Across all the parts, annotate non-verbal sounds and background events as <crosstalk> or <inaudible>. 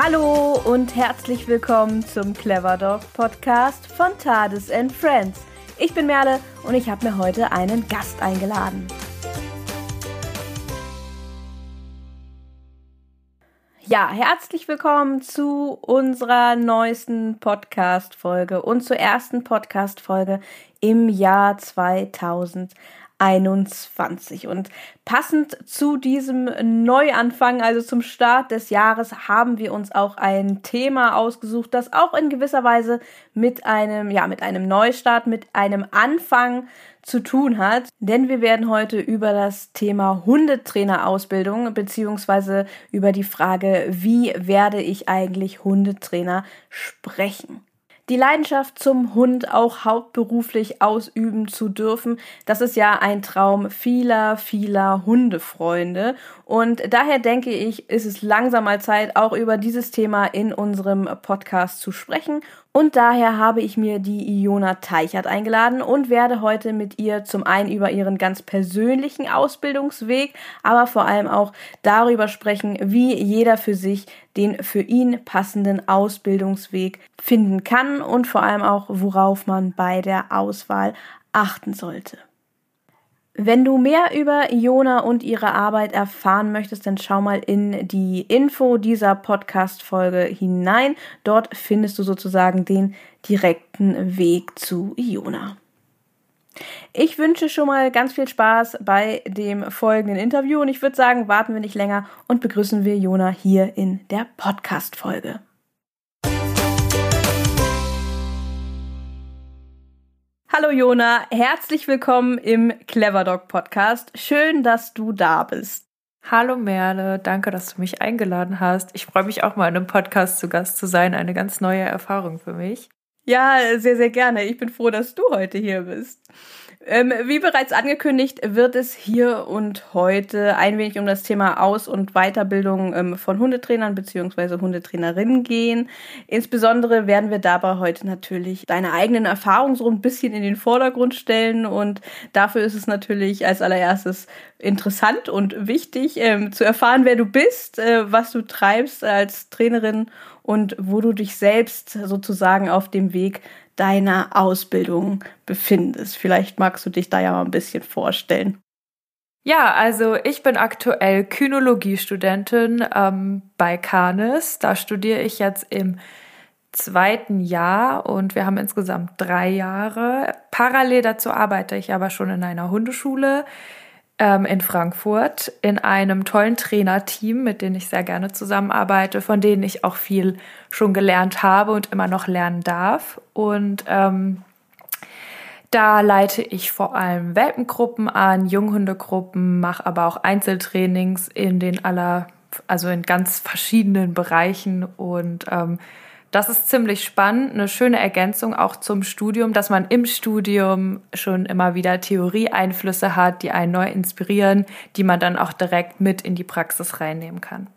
Hallo und herzlich willkommen zum Clever Dog Podcast von Tades and Friends. Ich bin Merle und ich habe mir heute einen Gast eingeladen. Ja, herzlich willkommen zu unserer neuesten Podcast-Folge und zur ersten Podcast-Folge im Jahr 2000. 2021. Und passend zu diesem Neuanfang, also zum Start des Jahres, haben wir uns auch ein Thema ausgesucht, das auch in gewisser Weise mit einem, ja, mit einem Neustart, mit einem Anfang zu tun hat. Denn wir werden heute über das Thema Hundetrainerausbildung beziehungsweise über die Frage, wie werde ich eigentlich Hundetrainer sprechen die Leidenschaft zum Hund auch hauptberuflich ausüben zu dürfen, das ist ja ein Traum vieler, vieler Hundefreunde. Und daher denke ich, ist es langsam mal Zeit, auch über dieses Thema in unserem Podcast zu sprechen. Und daher habe ich mir die Iona Teichert eingeladen und werde heute mit ihr zum einen über ihren ganz persönlichen Ausbildungsweg, aber vor allem auch darüber sprechen, wie jeder für sich den für ihn passenden Ausbildungsweg finden kann und vor allem auch, worauf man bei der Auswahl achten sollte. Wenn du mehr über Iona und ihre Arbeit erfahren möchtest, dann schau mal in die Info dieser Podcast-Folge hinein. Dort findest du sozusagen den direkten Weg zu Iona. Ich wünsche schon mal ganz viel Spaß bei dem folgenden Interview und ich würde sagen, warten wir nicht länger und begrüßen wir Jona hier in der Podcast-Folge. Hallo Jona, herzlich willkommen im Clever Dog Podcast. Schön, dass du da bist. Hallo Merle, danke, dass du mich eingeladen hast. Ich freue mich auch mal in einem Podcast zu Gast zu sein. Eine ganz neue Erfahrung für mich. Ja, sehr, sehr gerne. Ich bin froh, dass du heute hier bist. Ähm, wie bereits angekündigt, wird es hier und heute ein wenig um das Thema Aus- und Weiterbildung ähm, von Hundetrainern bzw. Hundetrainerinnen gehen. Insbesondere werden wir dabei heute natürlich deine eigenen Erfahrungen so ein bisschen in den Vordergrund stellen und dafür ist es natürlich als allererstes interessant und wichtig ähm, zu erfahren, wer du bist, äh, was du treibst als Trainerin und wo du dich selbst sozusagen auf dem Weg deiner Ausbildung befindest. Vielleicht magst du dich da ja mal ein bisschen vorstellen. Ja, also ich bin aktuell Kynologiestudentin ähm, bei Canis. Da studiere ich jetzt im zweiten Jahr und wir haben insgesamt drei Jahre. Parallel dazu arbeite ich aber schon in einer Hundeschule ähm, in Frankfurt in einem tollen Trainerteam, mit denen ich sehr gerne zusammenarbeite, von denen ich auch viel schon gelernt habe und immer noch lernen darf. Und ähm, da leite ich vor allem Welpengruppen an, Junghundegruppen, mache aber auch Einzeltrainings in den aller, also in ganz verschiedenen Bereichen und ähm, das ist ziemlich spannend, eine schöne Ergänzung auch zum Studium, dass man im Studium schon immer wieder Theorieeinflüsse hat, die einen neu inspirieren, die man dann auch direkt mit in die Praxis reinnehmen kann.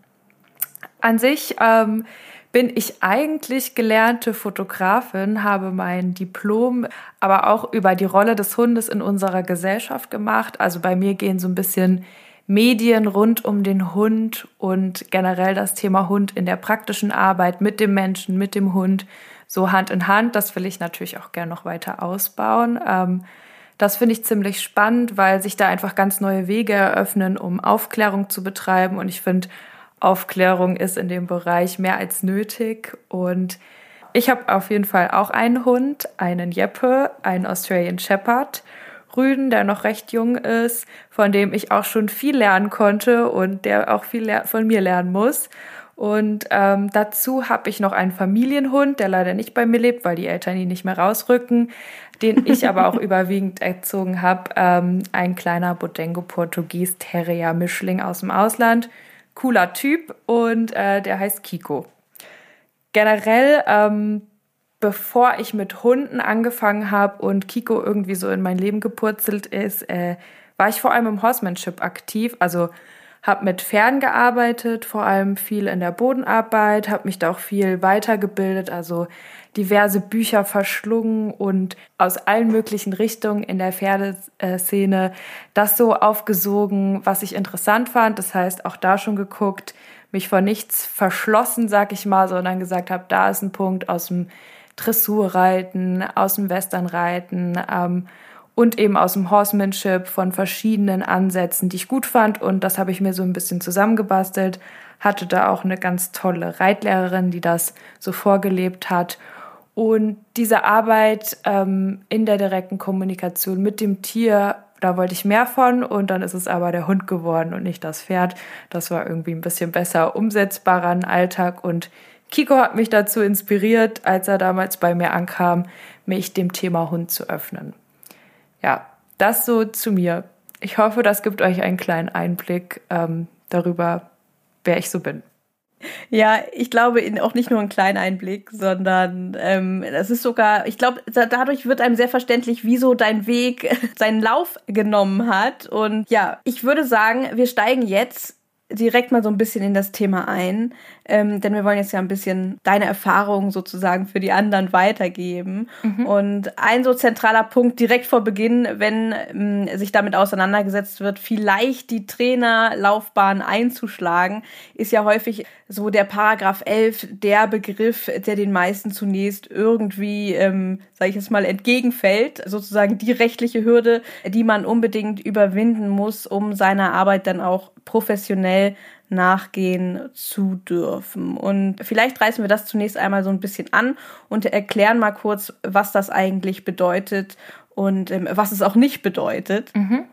An sich ähm, bin ich eigentlich gelernte Fotografin, habe mein Diplom aber auch über die Rolle des Hundes in unserer Gesellschaft gemacht. Also bei mir gehen so ein bisschen Medien rund um den Hund und generell das Thema Hund in der praktischen Arbeit mit dem Menschen, mit dem Hund, so Hand in Hand. Das will ich natürlich auch gerne noch weiter ausbauen. Ähm, das finde ich ziemlich spannend, weil sich da einfach ganz neue Wege eröffnen, um Aufklärung zu betreiben. Und ich finde, Aufklärung ist in dem Bereich mehr als nötig. Und ich habe auf jeden Fall auch einen Hund, einen Jeppe, einen Australian Shepherd. Rüden, der noch recht jung ist, von dem ich auch schon viel lernen konnte und der auch viel von mir lernen muss. Und ähm, dazu habe ich noch einen Familienhund, der leider nicht bei mir lebt, weil die Eltern ihn nicht mehr rausrücken, den ich <laughs> aber auch überwiegend erzogen habe. Ähm, ein kleiner Bodengo Portugies Terrier Mischling aus dem Ausland. Cooler Typ und äh, der heißt Kiko. Generell ähm, bevor ich mit Hunden angefangen habe und Kiko irgendwie so in mein Leben gepurzelt ist, äh, war ich vor allem im Horsemanship aktiv. Also habe mit Pferden gearbeitet, vor allem viel in der Bodenarbeit, habe mich da auch viel weitergebildet, also diverse Bücher verschlungen und aus allen möglichen Richtungen in der Pferdeszene das so aufgesogen, was ich interessant fand. Das heißt, auch da schon geguckt, mich vor nichts verschlossen, sag ich mal, sondern gesagt habe, da ist ein Punkt aus dem Dressurreiten, aus dem Westernreiten ähm, und eben aus dem Horsemanship von verschiedenen Ansätzen, die ich gut fand. Und das habe ich mir so ein bisschen zusammengebastelt. Hatte da auch eine ganz tolle Reitlehrerin, die das so vorgelebt hat. Und diese Arbeit ähm, in der direkten Kommunikation mit dem Tier, da wollte ich mehr von und dann ist es aber der Hund geworden und nicht das Pferd. Das war irgendwie ein bisschen besser umsetzbarer im Alltag und Kiko hat mich dazu inspiriert, als er damals bei mir ankam, mich dem Thema Hund zu öffnen. Ja, das so zu mir. Ich hoffe, das gibt euch einen kleinen Einblick ähm, darüber, wer ich so bin. Ja, ich glaube auch nicht nur einen kleinen Einblick, sondern ähm, das ist sogar, ich glaube, dadurch wird einem sehr verständlich, wieso dein Weg <laughs> seinen Lauf genommen hat. Und ja, ich würde sagen, wir steigen jetzt direkt mal so ein bisschen in das Thema ein, ähm, denn wir wollen jetzt ja ein bisschen deine Erfahrungen sozusagen für die anderen weitergeben. Mhm. Und ein so zentraler Punkt direkt vor Beginn, wenn ähm, sich damit auseinandergesetzt wird, vielleicht die Trainerlaufbahn einzuschlagen, ist ja häufig so der Paragraph 11 der Begriff, der den meisten zunächst irgendwie, ähm, sage ich jetzt mal, entgegenfällt, sozusagen die rechtliche Hürde, die man unbedingt überwinden muss, um seiner Arbeit dann auch professionell nachgehen zu dürfen. Und vielleicht reißen wir das zunächst einmal so ein bisschen an und erklären mal kurz, was das eigentlich bedeutet und ähm, was es auch nicht bedeutet. Mhm.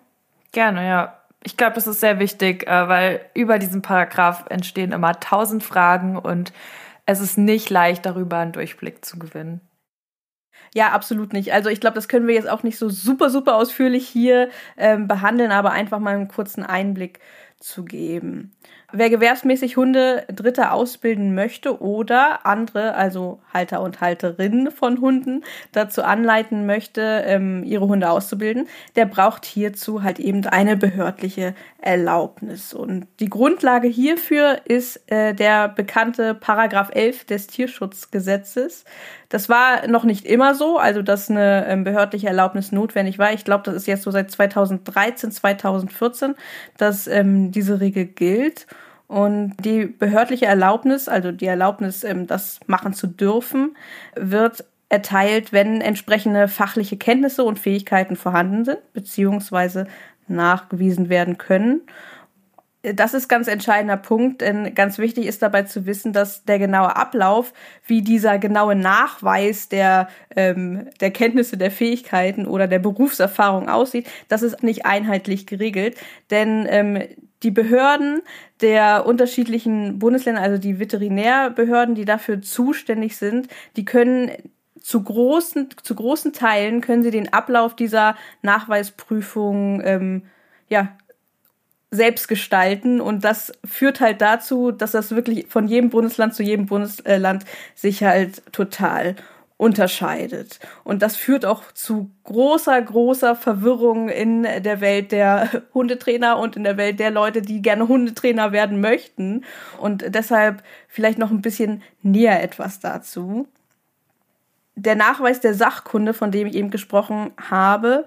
Gerne, ja. Ich glaube, das ist sehr wichtig, äh, weil über diesen Paragraph entstehen immer tausend Fragen und es ist nicht leicht, darüber einen Durchblick zu gewinnen. Ja, absolut nicht. Also ich glaube, das können wir jetzt auch nicht so super, super ausführlich hier ähm, behandeln, aber einfach mal einen kurzen Einblick zu geben. Wer gewerbsmäßig Hunde Dritte ausbilden möchte oder andere, also Halter und Halterinnen von Hunden, dazu anleiten möchte, ähm, ihre Hunde auszubilden, der braucht hierzu halt eben eine behördliche Erlaubnis. Und die Grundlage hierfür ist äh, der bekannte Paragraph 11 des Tierschutzgesetzes. Das war noch nicht immer so, also dass eine ähm, behördliche Erlaubnis notwendig war. Ich glaube, das ist jetzt so seit 2013, 2014, dass ähm, diese Regel gilt. Und die behördliche Erlaubnis, also die Erlaubnis, ähm, das machen zu dürfen, wird erteilt, wenn entsprechende fachliche Kenntnisse und Fähigkeiten vorhanden sind, beziehungsweise nachgewiesen werden können das ist ganz entscheidender Punkt, denn ganz wichtig ist dabei zu wissen, dass der genaue Ablauf, wie dieser genaue Nachweis der, ähm, der Kenntnisse, der Fähigkeiten oder der Berufserfahrung aussieht, das ist nicht einheitlich geregelt, denn ähm, die Behörden der unterschiedlichen Bundesländer, also die Veterinärbehörden, die dafür zuständig sind, die können zu großen, zu großen Teilen können sie den Ablauf dieser Nachweisprüfung ähm, ja, selbst gestalten. Und das führt halt dazu, dass das wirklich von jedem Bundesland zu jedem Bundesland sich halt total unterscheidet. Und das führt auch zu großer, großer Verwirrung in der Welt der <laughs> Hundetrainer und in der Welt der Leute, die gerne Hundetrainer werden möchten. Und deshalb vielleicht noch ein bisschen näher etwas dazu. Der Nachweis der Sachkunde, von dem ich eben gesprochen habe,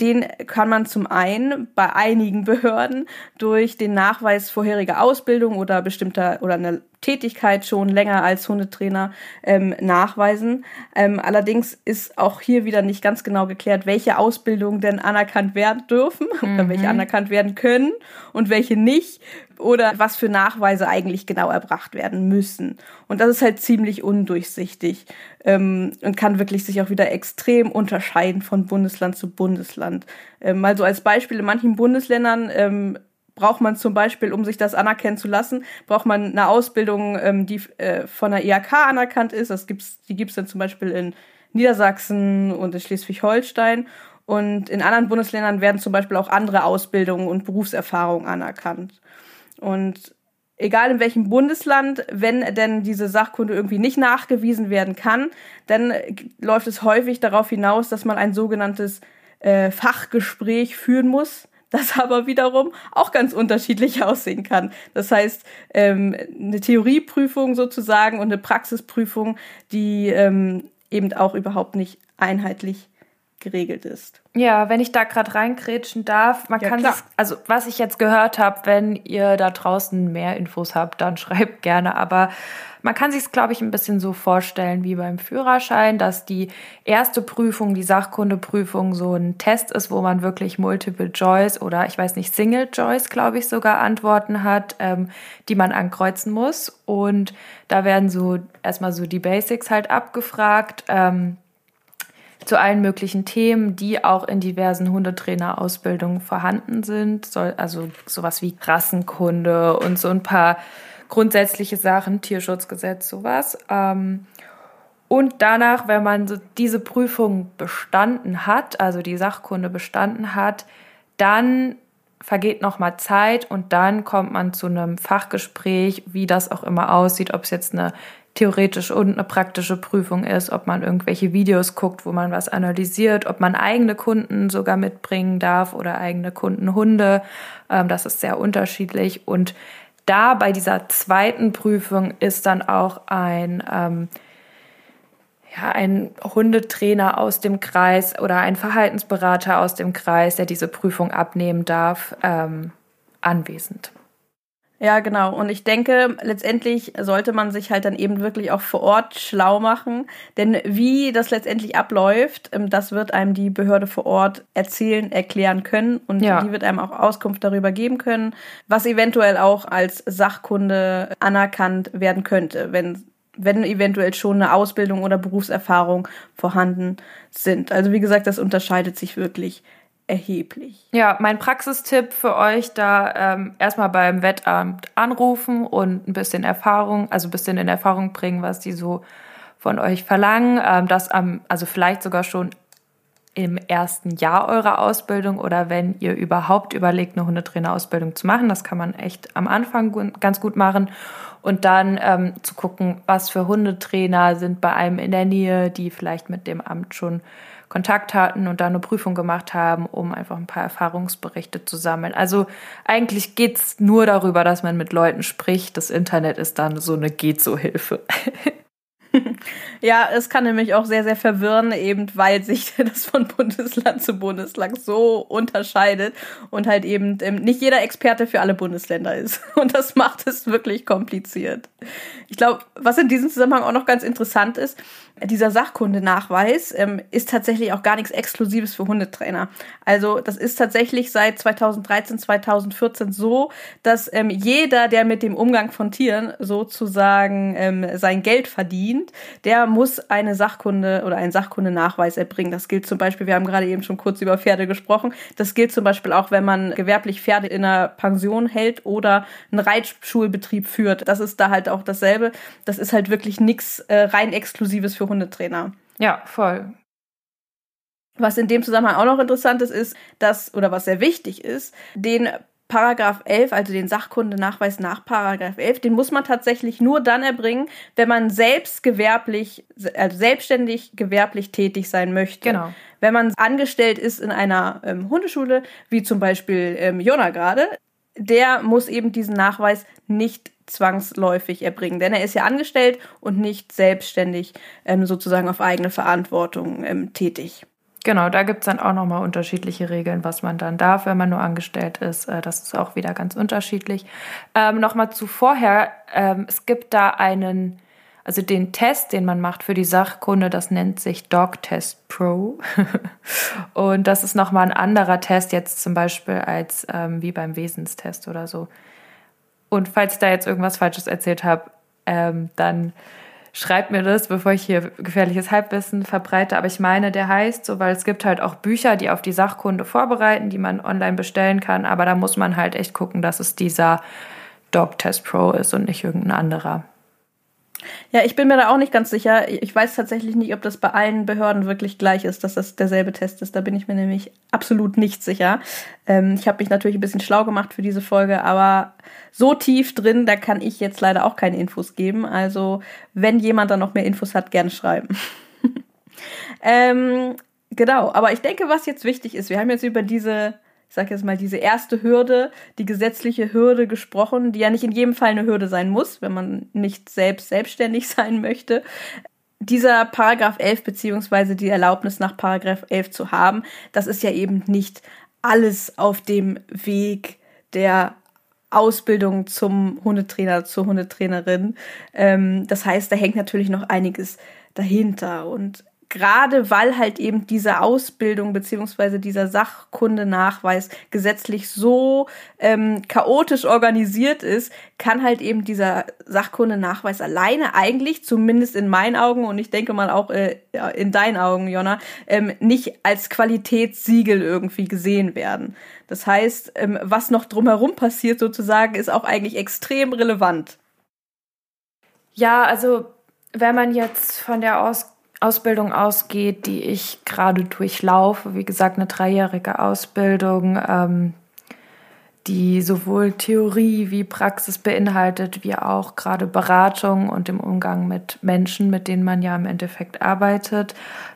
den kann man zum einen bei einigen <laughs> Behörden durch den Nachweis vorheriger Ausbildung oder bestimmter oder eine Tätigkeit schon länger als Hundetrainer ähm, nachweisen. Ähm, allerdings ist auch hier wieder nicht ganz genau geklärt, welche Ausbildungen denn anerkannt werden dürfen mhm. <laughs> oder welche anerkannt werden können und welche nicht oder was für Nachweise eigentlich genau erbracht werden müssen. Und das ist halt ziemlich undurchsichtig ähm, und kann wirklich sich auch wieder extrem unterscheiden von Bundesland zu Bundesland. Ähm, mal so als Beispiel, in manchen Bundesländern ähm, braucht man zum Beispiel, um sich das anerkennen zu lassen, braucht man eine Ausbildung, ähm, die äh, von der IHK anerkannt ist. Das gibt's, die gibt's dann zum Beispiel in Niedersachsen und in Schleswig-Holstein. Und in anderen Bundesländern werden zum Beispiel auch andere Ausbildungen und Berufserfahrungen anerkannt. Und egal in welchem Bundesland, wenn denn diese Sachkunde irgendwie nicht nachgewiesen werden kann, dann läuft es häufig darauf hinaus, dass man ein sogenanntes äh, Fachgespräch führen muss, das aber wiederum auch ganz unterschiedlich <laughs> aussehen kann. Das heißt, ähm, eine Theorieprüfung sozusagen und eine Praxisprüfung, die ähm, eben auch überhaupt nicht einheitlich geregelt ist. Ja, wenn ich da gerade reinkrätschen darf, man ja, kann das, also was ich jetzt gehört habe, wenn ihr da draußen mehr Infos habt, dann <laughs> schreibt gerne, aber man kann sich es, glaube ich, ein bisschen so vorstellen wie beim Führerschein, dass die erste Prüfung, die Sachkundeprüfung, so ein Test ist, wo man wirklich Multiple Choice oder ich weiß nicht, Single Choice, glaube ich, sogar Antworten hat, ähm, die man ankreuzen muss. Und da werden so erstmal so die Basics halt abgefragt. Ähm, zu allen möglichen Themen, die auch in diversen Hundetrainerausbildungen vorhanden sind. Also sowas wie Rassenkunde und so ein paar grundsätzliche Sachen, Tierschutzgesetz, sowas. Ähm, und danach, wenn man so diese Prüfung bestanden hat, also die Sachkunde bestanden hat, dann vergeht noch mal Zeit und dann kommt man zu einem Fachgespräch, wie das auch immer aussieht, ob es jetzt eine theoretische und eine praktische Prüfung ist, ob man irgendwelche Videos guckt, wo man was analysiert, ob man eigene Kunden sogar mitbringen darf oder eigene Kundenhunde. Ähm, das ist sehr unterschiedlich und da bei dieser zweiten Prüfung ist dann auch ein, ähm, ja, ein Hundetrainer aus dem Kreis oder ein Verhaltensberater aus dem Kreis, der diese Prüfung abnehmen darf, ähm, anwesend. Ja, genau. Und ich denke, letztendlich sollte man sich halt dann eben wirklich auch vor Ort schlau machen. Denn wie das letztendlich abläuft, ähm, das wird einem die Behörde vor Ort erzählen, erklären können. Und ja. die wird einem auch Auskunft darüber geben können, was eventuell auch als Sachkunde anerkannt werden könnte, wenn wenn eventuell schon eine Ausbildung oder Berufserfahrung vorhanden sind. Also wie gesagt, das unterscheidet sich wirklich erheblich. Ja, mein Praxistipp für euch da ähm, erstmal beim Wettamt anrufen und ein bisschen Erfahrung, also ein bisschen in Erfahrung bringen, was die so von euch verlangen. Ähm, das am, also vielleicht sogar schon im ersten Jahr eurer Ausbildung oder wenn ihr überhaupt überlegt, eine Hundetrainerausbildung zu machen. Das kann man echt am Anfang ganz gut machen. Und dann ähm, zu gucken, was für Hundetrainer sind bei einem in der Nähe, die vielleicht mit dem Amt schon Kontakt hatten und da eine Prüfung gemacht haben, um einfach ein paar Erfahrungsberichte zu sammeln. Also eigentlich geht's nur darüber, dass man mit Leuten spricht. Das Internet ist dann so eine Geht-so-Hilfe. <laughs> Ja, es kann nämlich auch sehr, sehr verwirren, eben weil sich <laughs> das von Bundesland zu Bundesland so unterscheidet und halt eben ähm, nicht jeder Experte für alle Bundesländer ist. <laughs> Und das macht es wirklich kompliziert. Ich glaube, was in diesem Zusammenhang auch noch ganz interessant ist, dieser Sachkundenachweis ähm, ist tatsächlich auch gar nichts Exklusives für Hundetrainer. Also das ist tatsächlich seit 2013, 2014 so, dass ähm, jeder, der mit dem Umgang von Tieren sozusagen ähm, sein Geld verdient, der muss eine Sachkunde oder einen Sachkundenachweis erbringen. Das gilt zum Beispiel, wir haben gerade eben schon kurz über Pferde gesprochen, das gilt zum Beispiel auch, wenn man gewerblich Pferde in einer Pension hält oder einen Reitschulbetrieb führt. Das ist da halt auch dasselbe. Das ist halt wirklich nichts äh, rein Exklusives für Hundetrainer. Ja, voll. Was in dem Zusammenhang auch noch interessant ist, ist, dass, oder was sehr wichtig ist, den Paragraph 11, also den Sachkundenachweis nach Paragraph 11, den muss man tatsächlich nur dann erbringen, wenn man selbst gewerblich, also selbstständig gewerblich tätig sein möchte. Genau. Wenn man angestellt ist in einer ähm, Hundeschule, wie zum Beispiel ähm, Jona gerade, der muss eben diesen Nachweis nicht zwangsläufig erbringen. Denn er ist ja angestellt und nicht selbstständig ähm, sozusagen auf eigene Verantwortung ähm, tätig. Genau, da gibt es dann auch nochmal unterschiedliche Regeln, was man dann darf, wenn man nur angestellt ist. Äh, das ist auch wieder ganz unterschiedlich. Ähm, nochmal zu vorher, ähm, es gibt da einen, also den Test, den man macht für die Sachkunde, das nennt sich Dog Test Pro. <laughs> und das ist nochmal ein anderer Test jetzt zum Beispiel als ähm, wie beim Wesenstest oder so. Und falls ich da jetzt irgendwas Falsches erzählt habe, ähm, dann schreibt mir das, bevor ich hier gefährliches Halbwissen verbreite. Aber ich meine, der heißt so, weil es gibt halt auch Bücher, die auf die Sachkunde vorbereiten, die man online bestellen kann. Aber da muss man halt echt gucken, dass es dieser Dog Test Pro ist und nicht irgendein anderer. Ja, ich bin mir da auch nicht ganz sicher. Ich weiß tatsächlich nicht, ob das bei allen Behörden wirklich gleich ist, dass das derselbe Test ist. Da bin ich mir nämlich absolut nicht sicher. Ähm, ich habe mich natürlich ein bisschen schlau gemacht für diese Folge, aber so tief drin, da kann ich jetzt leider auch keine Infos geben. Also, wenn jemand da noch mehr Infos hat, gerne schreiben. <laughs> ähm, genau, aber ich denke, was jetzt wichtig ist, wir haben jetzt über diese ich sage jetzt mal, diese erste Hürde, die gesetzliche Hürde gesprochen, die ja nicht in jedem Fall eine Hürde sein muss, wenn man nicht selbst selbstständig <laughs> sein möchte. dieser Paragraph 11 beziehungsweise die Erlaubnis nach Paragraph 11 zu haben, das ist ja eben nicht alles auf dem Weg der Ausbildung zum Hundetrainer, zur Hundetrainerin. Ähm, das heißt, da hängt natürlich noch einiges dahinter. Und gerade weil halt eben diese Ausbildung beziehungsweise dieser Sachkundenachweis gesetzlich so ähm, chaotisch organisiert ist, kann halt eben dieser Sachkundenachweis alleine eigentlich, zumindest in meinen Augen und ich denke mal auch äh, in deinen Augen, Jonna, ähm, nicht als Qualitätssiegel irgendwie gesehen werden. Das heißt, ähm, was noch drumherum passiert sozusagen, ist auch eigentlich extrem relevant. Ja, also wenn man jetzt von der aus Ausbildung ausgeht, die ich gerade durchlaufe. Wie gesagt, eine dreijährige Ausbildung, ähm, die sowohl Theorie wie Praxis beinhaltet, wie auch gerade Beratung und im Umgang mit Menschen, mit denen man ja im Endeffekt arbeitet,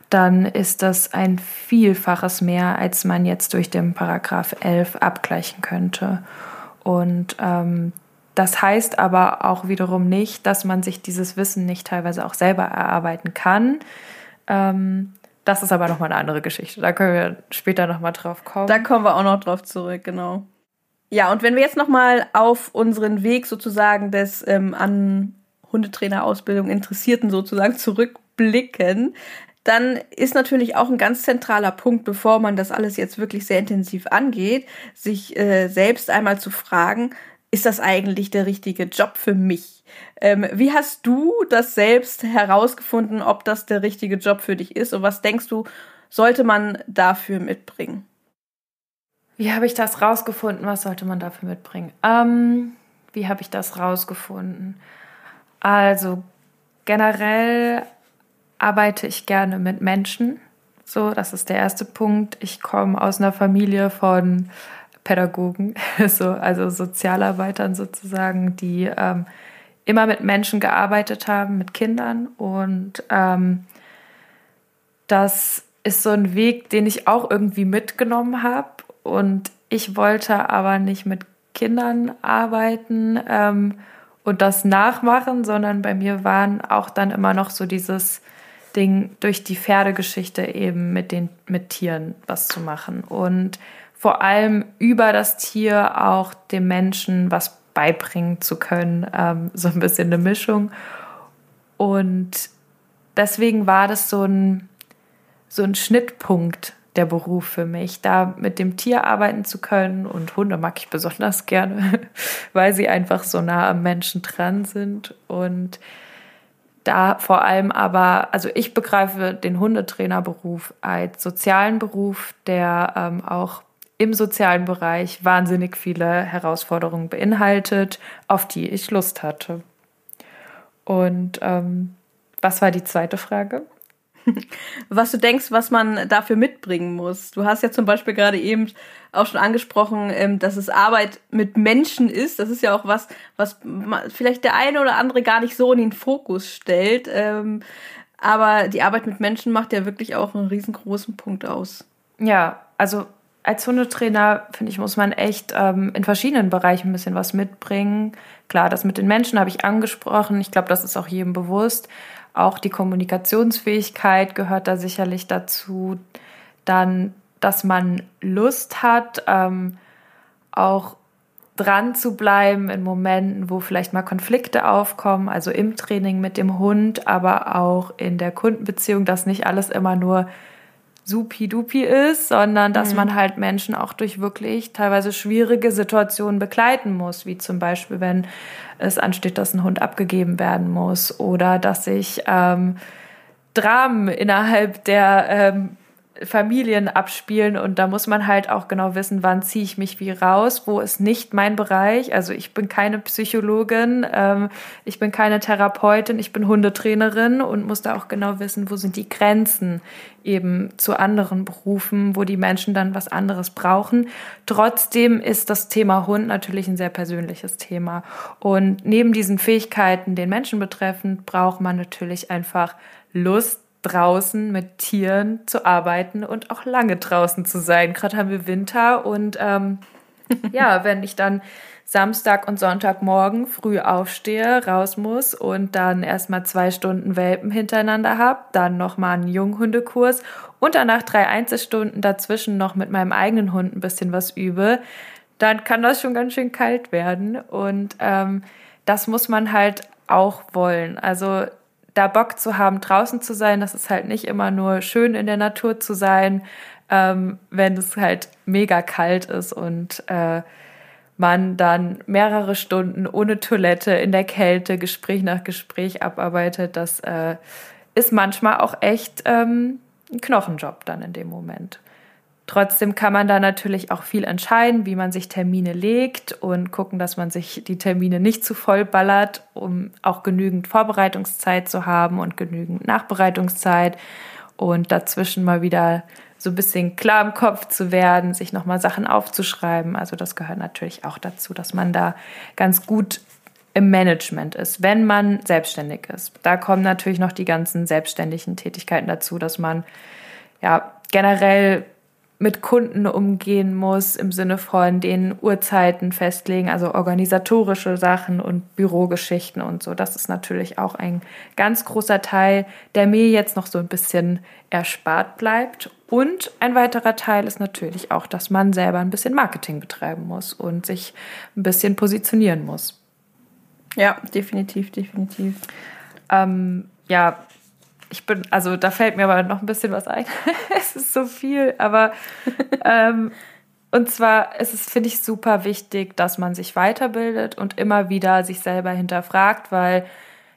dann ist das ein Vielfaches mehr, als man jetzt durch den Paragraph 11 abgleichen könnte. Und ähm, das heißt aber auch wiederum nicht, dass man sich dieses Wissen nicht teilweise auch selber erarbeiten kann. Ähm, das ist aber nochmal eine andere Geschichte. Da können wir später nochmal drauf kommen. Da kommen wir auch noch drauf zurück, genau. Ja, und wenn wir jetzt nochmal auf unseren Weg sozusagen des ähm, an Hundetrainerausbildung Interessierten sozusagen zurückblicken, dann ist natürlich auch ein ganz zentraler Punkt, bevor man das alles jetzt wirklich sehr intensiv angeht, sich äh, selbst einmal zu fragen, ist das eigentlich der richtige Job für mich? Ähm, wie hast du das selbst herausgefunden, ob das der richtige Job für dich ist? Und was denkst du, sollte man dafür mitbringen? Wie habe ich das rausgefunden? Was sollte man dafür mitbringen? Ähm, wie habe ich das rausgefunden? Also generell arbeite ich gerne mit Menschen. So, das ist der erste Punkt. Ich komme aus einer Familie von Pädagogen, <laughs> so, also Sozialarbeitern sozusagen, die ähm, immer mit Menschen gearbeitet haben, mit Kindern. Und ähm, das ist so ein Weg, den ich auch irgendwie mitgenommen habe. Und ich wollte aber nicht mit Kindern arbeiten ähm, und das nachmachen, sondern bei mir waren auch dann immer noch so dieses Ding durch die Pferdegeschichte eben mit den mit Tieren was zu machen und vor allem über das Tier auch dem Menschen was beibringen zu können. Ähm, so ein bisschen eine Mischung. Und deswegen war das so ein, so ein Schnittpunkt der Beruf für mich, da mit dem Tier arbeiten zu können. Und Hunde mag ich besonders <laughs> gerne, weil sie einfach so nah am Menschen dran sind. Und da vor allem aber, also ich begreife den Hundetrainerberuf als sozialen Beruf, der ähm, auch im sozialen Bereich wahnsinnig viele Herausforderungen beinhaltet, auf die ich Lust hatte. Und ähm, was war die zweite Frage? <laughs> Was du denkst, was man dafür mitbringen muss. Du hast ja zum Beispiel gerade eben auch schon angesprochen, ähm, dass es Arbeit mit Menschen ist. Das ist ja auch was, was vielleicht der eine oder andere gar nicht so in den Fokus stellt. Ähm, aber die Arbeit mit Menschen macht ja wirklich auch einen riesengroßen Punkt aus. Ja, also als Hundetrainer, finde ich, muss man echt ähm, in verschiedenen Bereichen ein bisschen was mitbringen. Klar, das mit den Menschen habe ich angesprochen. Ich glaube, das ist auch jedem bewusst. Auch die Kommunikationsfähigkeit gehört da sicherlich dazu. Dann, dass man Lust hat, ähm, auch dran zu bleiben in Momenten, wo vielleicht mal Konflikte aufkommen, also im Training mit dem Hund, aber auch in der Kundenbeziehung, dass nicht alles immer nur supi-dupi ist, sondern dass mhm. man halt Menschen auch durch wirklich teilweise schwierige Situationen begleiten muss, wie zum Beispiel, wenn es ansteht, dass ein Hund abgegeben werden muss oder dass sich ähm, Dramen innerhalb der ähm, Familien abspielen und da muss man halt auch genau wissen, wann ziehe ich mich wie raus, wo ist nicht mein Bereich. Also ich bin keine Psychologin, ähm, ich bin keine Therapeutin, ich bin Hundetrainerin und muss da auch genau wissen, wo sind die Grenzen eben zu anderen Berufen, wo die Menschen dann was anderes brauchen. Trotzdem ist das Thema Hund natürlich ein sehr persönliches Thema und neben diesen Fähigkeiten, den Menschen betreffend, braucht man natürlich einfach Lust, draußen mit Tieren zu arbeiten und auch lange draußen zu sein. Gerade haben wir Winter und ähm, <laughs> ja, wenn ich dann Samstag und Sonntagmorgen früh aufstehe, raus muss und dann erstmal zwei Stunden Welpen hintereinander habe, dann nochmal einen Junghundekurs und danach drei Einzelstunden dazwischen noch mit meinem eigenen Hund ein bisschen was übe, dann kann das schon ganz schön kalt werden. Und ähm, das muss man halt auch wollen. Also da Bock zu haben, draußen zu sein, das ist halt nicht immer nur schön in der Natur zu sein, ähm, wenn es halt mega kalt ist und äh, man dann mehrere Stunden ohne Toilette in der Kälte Gespräch nach Gespräch abarbeitet. Das äh, ist manchmal auch echt ähm, ein Knochenjob dann in dem Moment. Trotzdem kann man da natürlich auch viel entscheiden, wie man sich Termine legt und gucken, dass man sich die Termine nicht zu voll ballert, um auch genügend Vorbereitungszeit zu haben und genügend Nachbereitungszeit und dazwischen mal wieder so ein bisschen klar im Kopf zu werden, sich nochmal Sachen aufzuschreiben. Also das gehört natürlich auch dazu, dass man da ganz gut im Management ist, wenn man selbstständig ist. Da kommen natürlich noch die ganzen selbstständigen Tätigkeiten dazu, dass man ja generell mit Kunden umgehen muss, im Sinne von den Uhrzeiten festlegen, also organisatorische Sachen und Bürogeschichten und so. Das ist natürlich auch ein ganz großer Teil, der mir jetzt noch so ein bisschen erspart bleibt. Und ein weiterer Teil ist natürlich auch, dass man selber ein bisschen Marketing betreiben muss und sich ein bisschen positionieren muss. Ja, definitiv, definitiv. Ähm, ja, ich bin, also da fällt mir aber noch ein bisschen was ein. <laughs> es ist so viel, aber ähm, und zwar ist es, finde ich, super wichtig, dass man sich weiterbildet und immer wieder sich selber hinterfragt, weil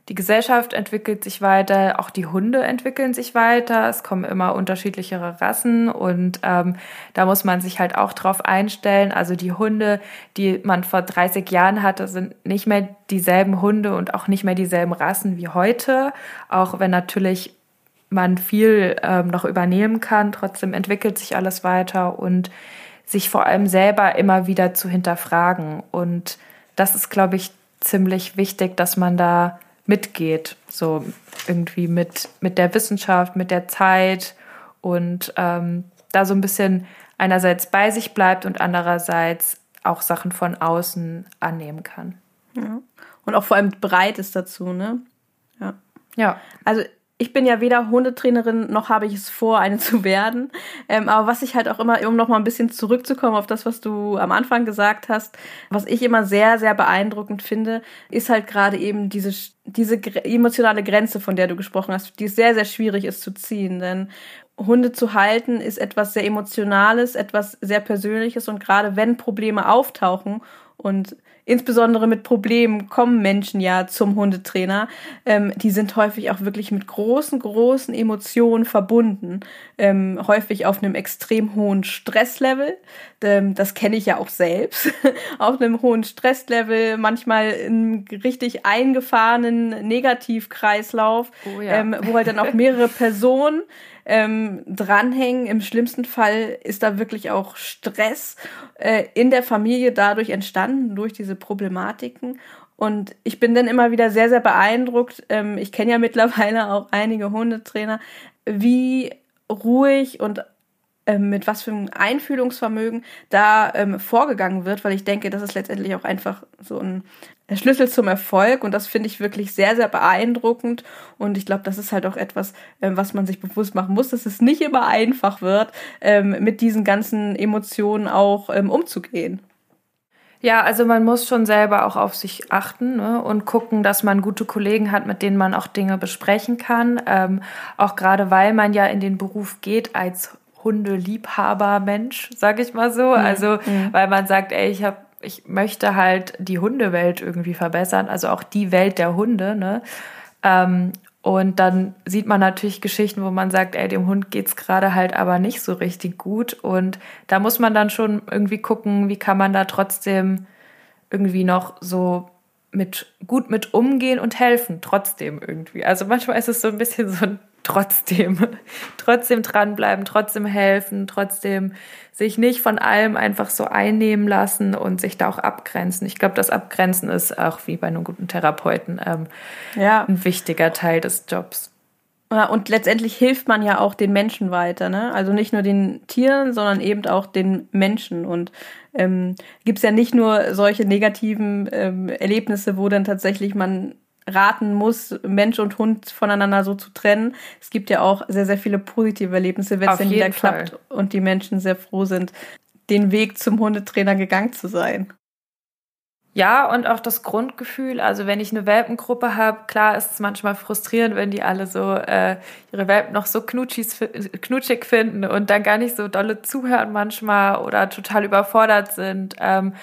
die Gesellschaft entwickelt sich weiter, auch die Hunde entwickeln sich weiter, es kommen immer unterschiedlichere Rassen und ähm, da muss man sich halt auch drauf einstellen. Also die Hunde, die man vor 30 Jahren hatte, sind nicht mehr dieselben Hunde und auch nicht mehr dieselben Rassen wie heute, auch wenn natürlich man viel ähm, noch übernehmen kann. Trotzdem entwickelt sich alles weiter und sich vor allem selber immer wieder zu hinterfragen. Und das ist, glaube ich, ziemlich wichtig, dass man da mitgeht, so irgendwie mit, mit der Wissenschaft, mit der Zeit und ähm, da so ein bisschen einerseits bei sich bleibt und andererseits auch Sachen von außen annehmen kann. Ja. Und auch vor allem bereit ist dazu, ne? Ja. Ja. Also ich bin ja weder Hundetrainerin noch habe ich es vor, eine zu werden. Ähm, aber was ich halt auch immer, um noch mal ein bisschen zurückzukommen auf das, was du am Anfang gesagt hast, was ich immer sehr, sehr beeindruckend finde, ist halt gerade eben diese, diese emotionale Grenze, von der du gesprochen hast, die sehr, sehr schwierig ist zu ziehen. Denn Hunde zu halten ist etwas sehr Emotionales, etwas sehr Persönliches und gerade wenn Probleme auftauchen und insbesondere mit Problemen kommen Menschen ja zum Hundetrainer. Ähm, die sind häufig auch wirklich mit großen, großen Emotionen verbunden. Ähm, häufig auf einem extrem hohen Stresslevel. Ähm, das kenne ich ja auch selbst. <laughs> auf einem hohen Stresslevel, manchmal in richtig eingefahrenen Negativkreislauf, oh ja. Ähm, wo halt dann auch mehrere Personen ähm, dranhängen. Im schlimmsten Fall ist da wirklich auch Stress äh, in der Familie dadurch entstanden, durch diese Problematiken. Und ich bin dann immer wieder sehr, sehr beeindruckt. Ähm, ich kenne ja <laughs> mittlerweile auch einige Hundetrainer, wie ruhig und ähm, mit was für einem Einfühlungsvermögen da ähm, vorgegangen wird, weil ich denke, das ist letztendlich auch einfach so ein Schlüssel zum Erfolg und das finde ich wirklich sehr, sehr beeindruckend und ich glaube, das ist halt auch etwas, ähm, was man sich bewusst machen muss, dass es nicht immer einfach wird, ähm, mit diesen ganzen Emotionen auch ähm, umzugehen. Ja, also man muss schon selber auch auf sich achten ne, und gucken, dass man gute Kollegen hat, mit denen man auch Dinge besprechen kann. Ähm, auch gerade weil man ja in den Beruf geht als Hundeliebhaber-Mensch, sag ich mal so. Mhm. Also mhm. weil man sagt, ey, ich habe ich möchte halt die Hundewelt irgendwie verbessern, also auch die Welt der Hunde, ne? Ähm, und dann sieht man natürlich Geschichten, wo man sagt, ey, dem Hund geht's gerade halt aber nicht so richtig gut. Und da muss man dann schon irgendwie gucken, wie kann man da trotzdem irgendwie noch so mit gut mit umgehen und helfen, trotzdem irgendwie. Also manchmal ist es so ein bisschen so ein trotzdem, <laughs> trotzdem dranbleiben, trotzdem helfen, trotzdem sich nicht von allem einfach so einnehmen lassen und sich da auch abgrenzen. Ich glaube, das Abgrenzen ist auch wie bei einem guten Therapeuten ähm, ja. ein wichtiger Teil des Jobs. Ja, und letztendlich hilft man ja auch den Menschen weiter, ne? Also nicht nur den Tieren, sondern eben auch den Menschen. Und ähm, gibt es ja nicht nur solche negativen ähm, Erlebnisse, wo dann tatsächlich man raten muss, Mensch und Hund voneinander so zu trennen. Es gibt ja auch sehr, sehr viele positive Erlebnisse, wenn es denn wieder Fall. klappt und die Menschen sehr froh sind, den Weg zum Hundetrainer gegangen zu sein. Ja, und auch das Grundgefühl, also wenn ich eine Welpengruppe habe, klar ist es manchmal frustrierend, wenn die alle so äh, ihre Welpen noch so knutschig finden und dann gar nicht so dolle zuhören manchmal oder total überfordert sind. Ähm,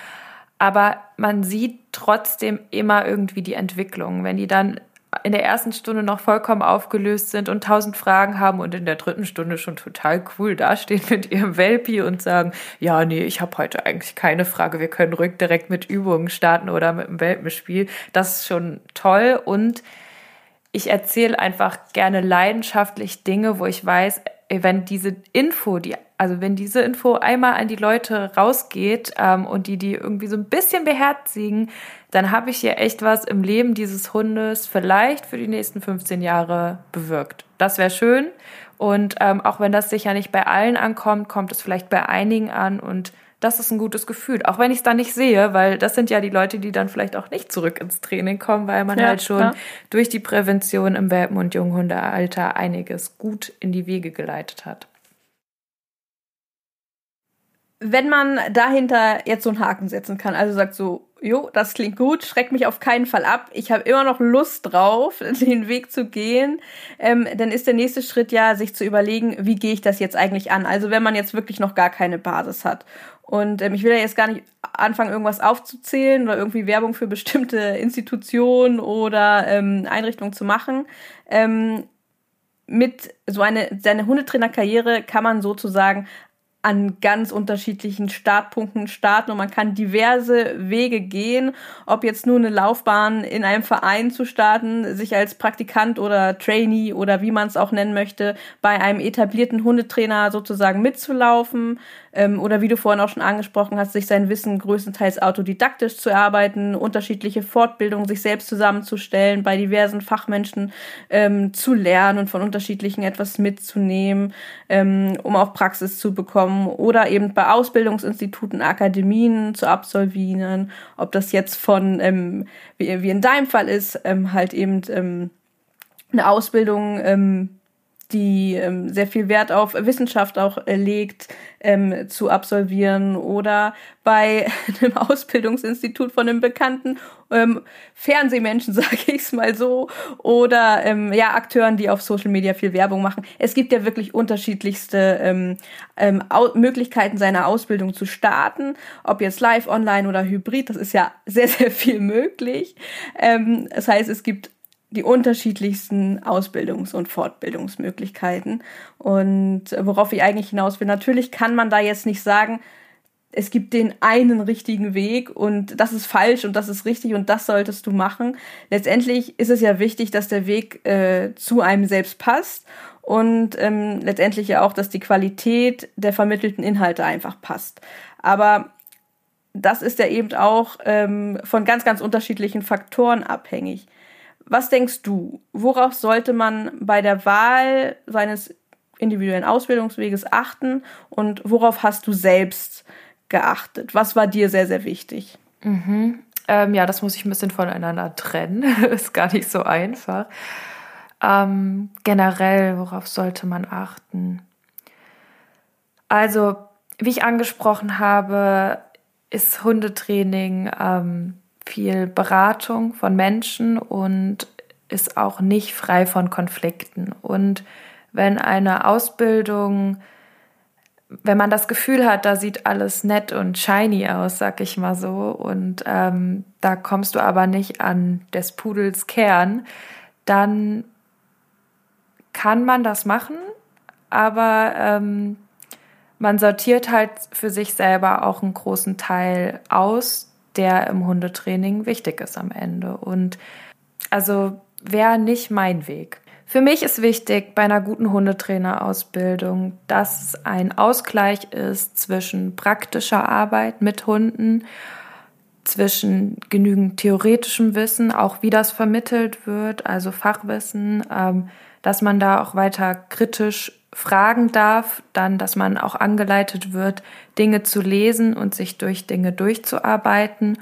aber man sieht trotzdem immer irgendwie die Entwicklung. Wenn die dann in der ersten Stunde noch vollkommen aufgelöst sind und tausend Fragen haben und in der dritten Stunde schon total cool dastehen mit ihrem Welpi und sagen, ja, nee, ich habe heute eigentlich keine Frage, wir können ruhig direkt mit Übungen starten oder mit dem Welpenspiel. Das ist schon toll und ich erzähle einfach gerne leidenschaftlich Dinge, wo ich weiß, wenn diese Info, die also wenn diese Info einmal an die Leute rausgeht ähm, und die die irgendwie so ein bisschen beherzigen, dann habe ich hier echt was im Leben dieses Hundes vielleicht für die nächsten 15 Jahre bewirkt. Das wäre schön. Und ähm, auch wenn das sicher nicht bei allen ankommt, kommt es vielleicht bei einigen an und das ist ein gutes Gefühl. Auch wenn ich es dann nicht sehe, weil das sind ja die Leute, die dann vielleicht auch nicht zurück ins Training kommen, weil man ja, halt schon klar. durch die Prävention im Welpen- und Junghundealter einiges gut in die Wege geleitet hat wenn man dahinter jetzt so einen Haken setzen kann, also sagt so, jo, das klingt gut, schreckt mich auf keinen Fall ab, ich habe immer noch Lust drauf, <laughs> den Weg zu gehen, ähm, dann ist der nächste Schritt ja, sich zu überlegen, wie gehe ich das jetzt eigentlich an? Also wenn man jetzt wirklich noch gar keine Basis hat. Und ähm, ich will ja jetzt gar nicht anfangen, irgendwas aufzuzählen oder irgendwie Werbung für bestimmte <laughs> Institutionen oder ähm, Einrichtungen zu machen. Ähm, mit so eine seine Hundetrainerkarriere kann man sozusagen an ganz unterschiedlichen Startpunkten starten und man kann diverse Wege gehen, ob jetzt nur eine Laufbahn in einem Verein zu starten, sich als Praktikant oder Trainee oder wie man es auch nennen möchte, bei einem etablierten Hundetrainer sozusagen mitzulaufen, ähm, oder wie du vorhin auch schon angesprochen hast, sich sein Wissen größtenteils autodidaktisch zu erarbeiten, unterschiedliche Fortbildungen sich selbst zusammenzustellen, bei diversen Fachmenschen ähm, zu lernen und von unterschiedlichen etwas mitzunehmen, ähm, um auch Praxis zu bekommen oder eben bei Ausbildungsinstituten, Akademien zu absolvieren, ob das jetzt von, ähm, wie, wie in deinem Fall ist, ähm, halt eben ähm, eine Ausbildung ähm, die ähm, sehr viel Wert auf Wissenschaft auch äh, legt, ähm, zu absolvieren oder bei <laughs> einem Ausbildungsinstitut von einem bekannten ähm, Fernsehmenschen, <laughs> sage ich es mal so, oder ähm, ja Akteuren, die auf Social Media viel Werbung machen. Es gibt ja wirklich unterschiedlichste ähm, ähm, Möglichkeiten, seine Ausbildung zu starten, ob jetzt live, online oder hybrid. Das ist ja sehr <laughs> sehr viel möglich. Ähm, das heißt, es gibt die unterschiedlichsten Ausbildungs- und Fortbildungsmöglichkeiten. Und worauf ich eigentlich hinaus will, natürlich kann man da jetzt nicht sagen, es gibt den einen richtigen Weg und das ist falsch und das ist richtig und das solltest du machen. Letztendlich ist es ja wichtig, dass der Weg äh, zu einem selbst passt und ähm, letztendlich ja auch, dass die Qualität der vermittelten Inhalte einfach passt. Aber das ist ja eben auch ähm, von ganz, ganz unterschiedlichen Faktoren abhängig. Was denkst du, worauf sollte man bei der Wahl seines individuellen Ausbildungsweges achten und worauf hast du selbst geachtet? Was war dir sehr, sehr wichtig? Mhm. Ähm, ja, das muss ich ein bisschen voneinander trennen. <laughs> ist gar nicht so einfach. Ähm, generell, worauf sollte man achten? Also, wie ich angesprochen habe, ist Hundetraining ähm, viel Beratung von Menschen und ist auch nicht frei von Konflikten. Und wenn eine Ausbildung, wenn man das Gefühl hat, da sieht alles nett und shiny aus, sag ich mal so, und ähm, da kommst du aber nicht an des Pudels Kern, dann kann man das machen, aber ähm, man sortiert halt für sich selber auch einen großen Teil aus, der im Hundetraining wichtig ist am Ende. Und also wäre nicht mein Weg. Für mich ist wichtig bei einer guten Hundetrainerausbildung, dass es ein Ausgleich ist zwischen praktischer Arbeit mit Hunden, zwischen genügend theoretischem Wissen, auch wie das vermittelt wird, also Fachwissen, ähm, dass man da auch weiter kritisch fragen darf, dann, dass man auch angeleitet wird, Dinge zu lesen und sich durch Dinge durchzuarbeiten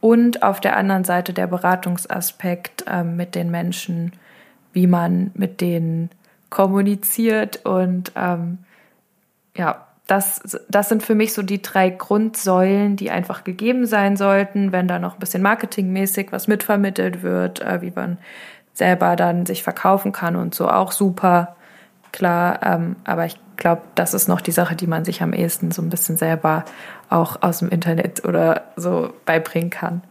und auf der anderen Seite der Beratungsaspekt äh, mit den Menschen, wie man mit denen kommuniziert und ähm, ja, das, das sind für mich so die drei Grundsäulen, die einfach gegeben sein sollten, wenn da noch ein bisschen marketingmäßig was mitvermittelt wird, äh, wie man selber dann sich verkaufen kann und so. Auch super klar. Ähm, aber ich glaube, das ist noch die Sache, die man sich am ehesten so ein bisschen selber auch aus dem Internet oder so beibringen kann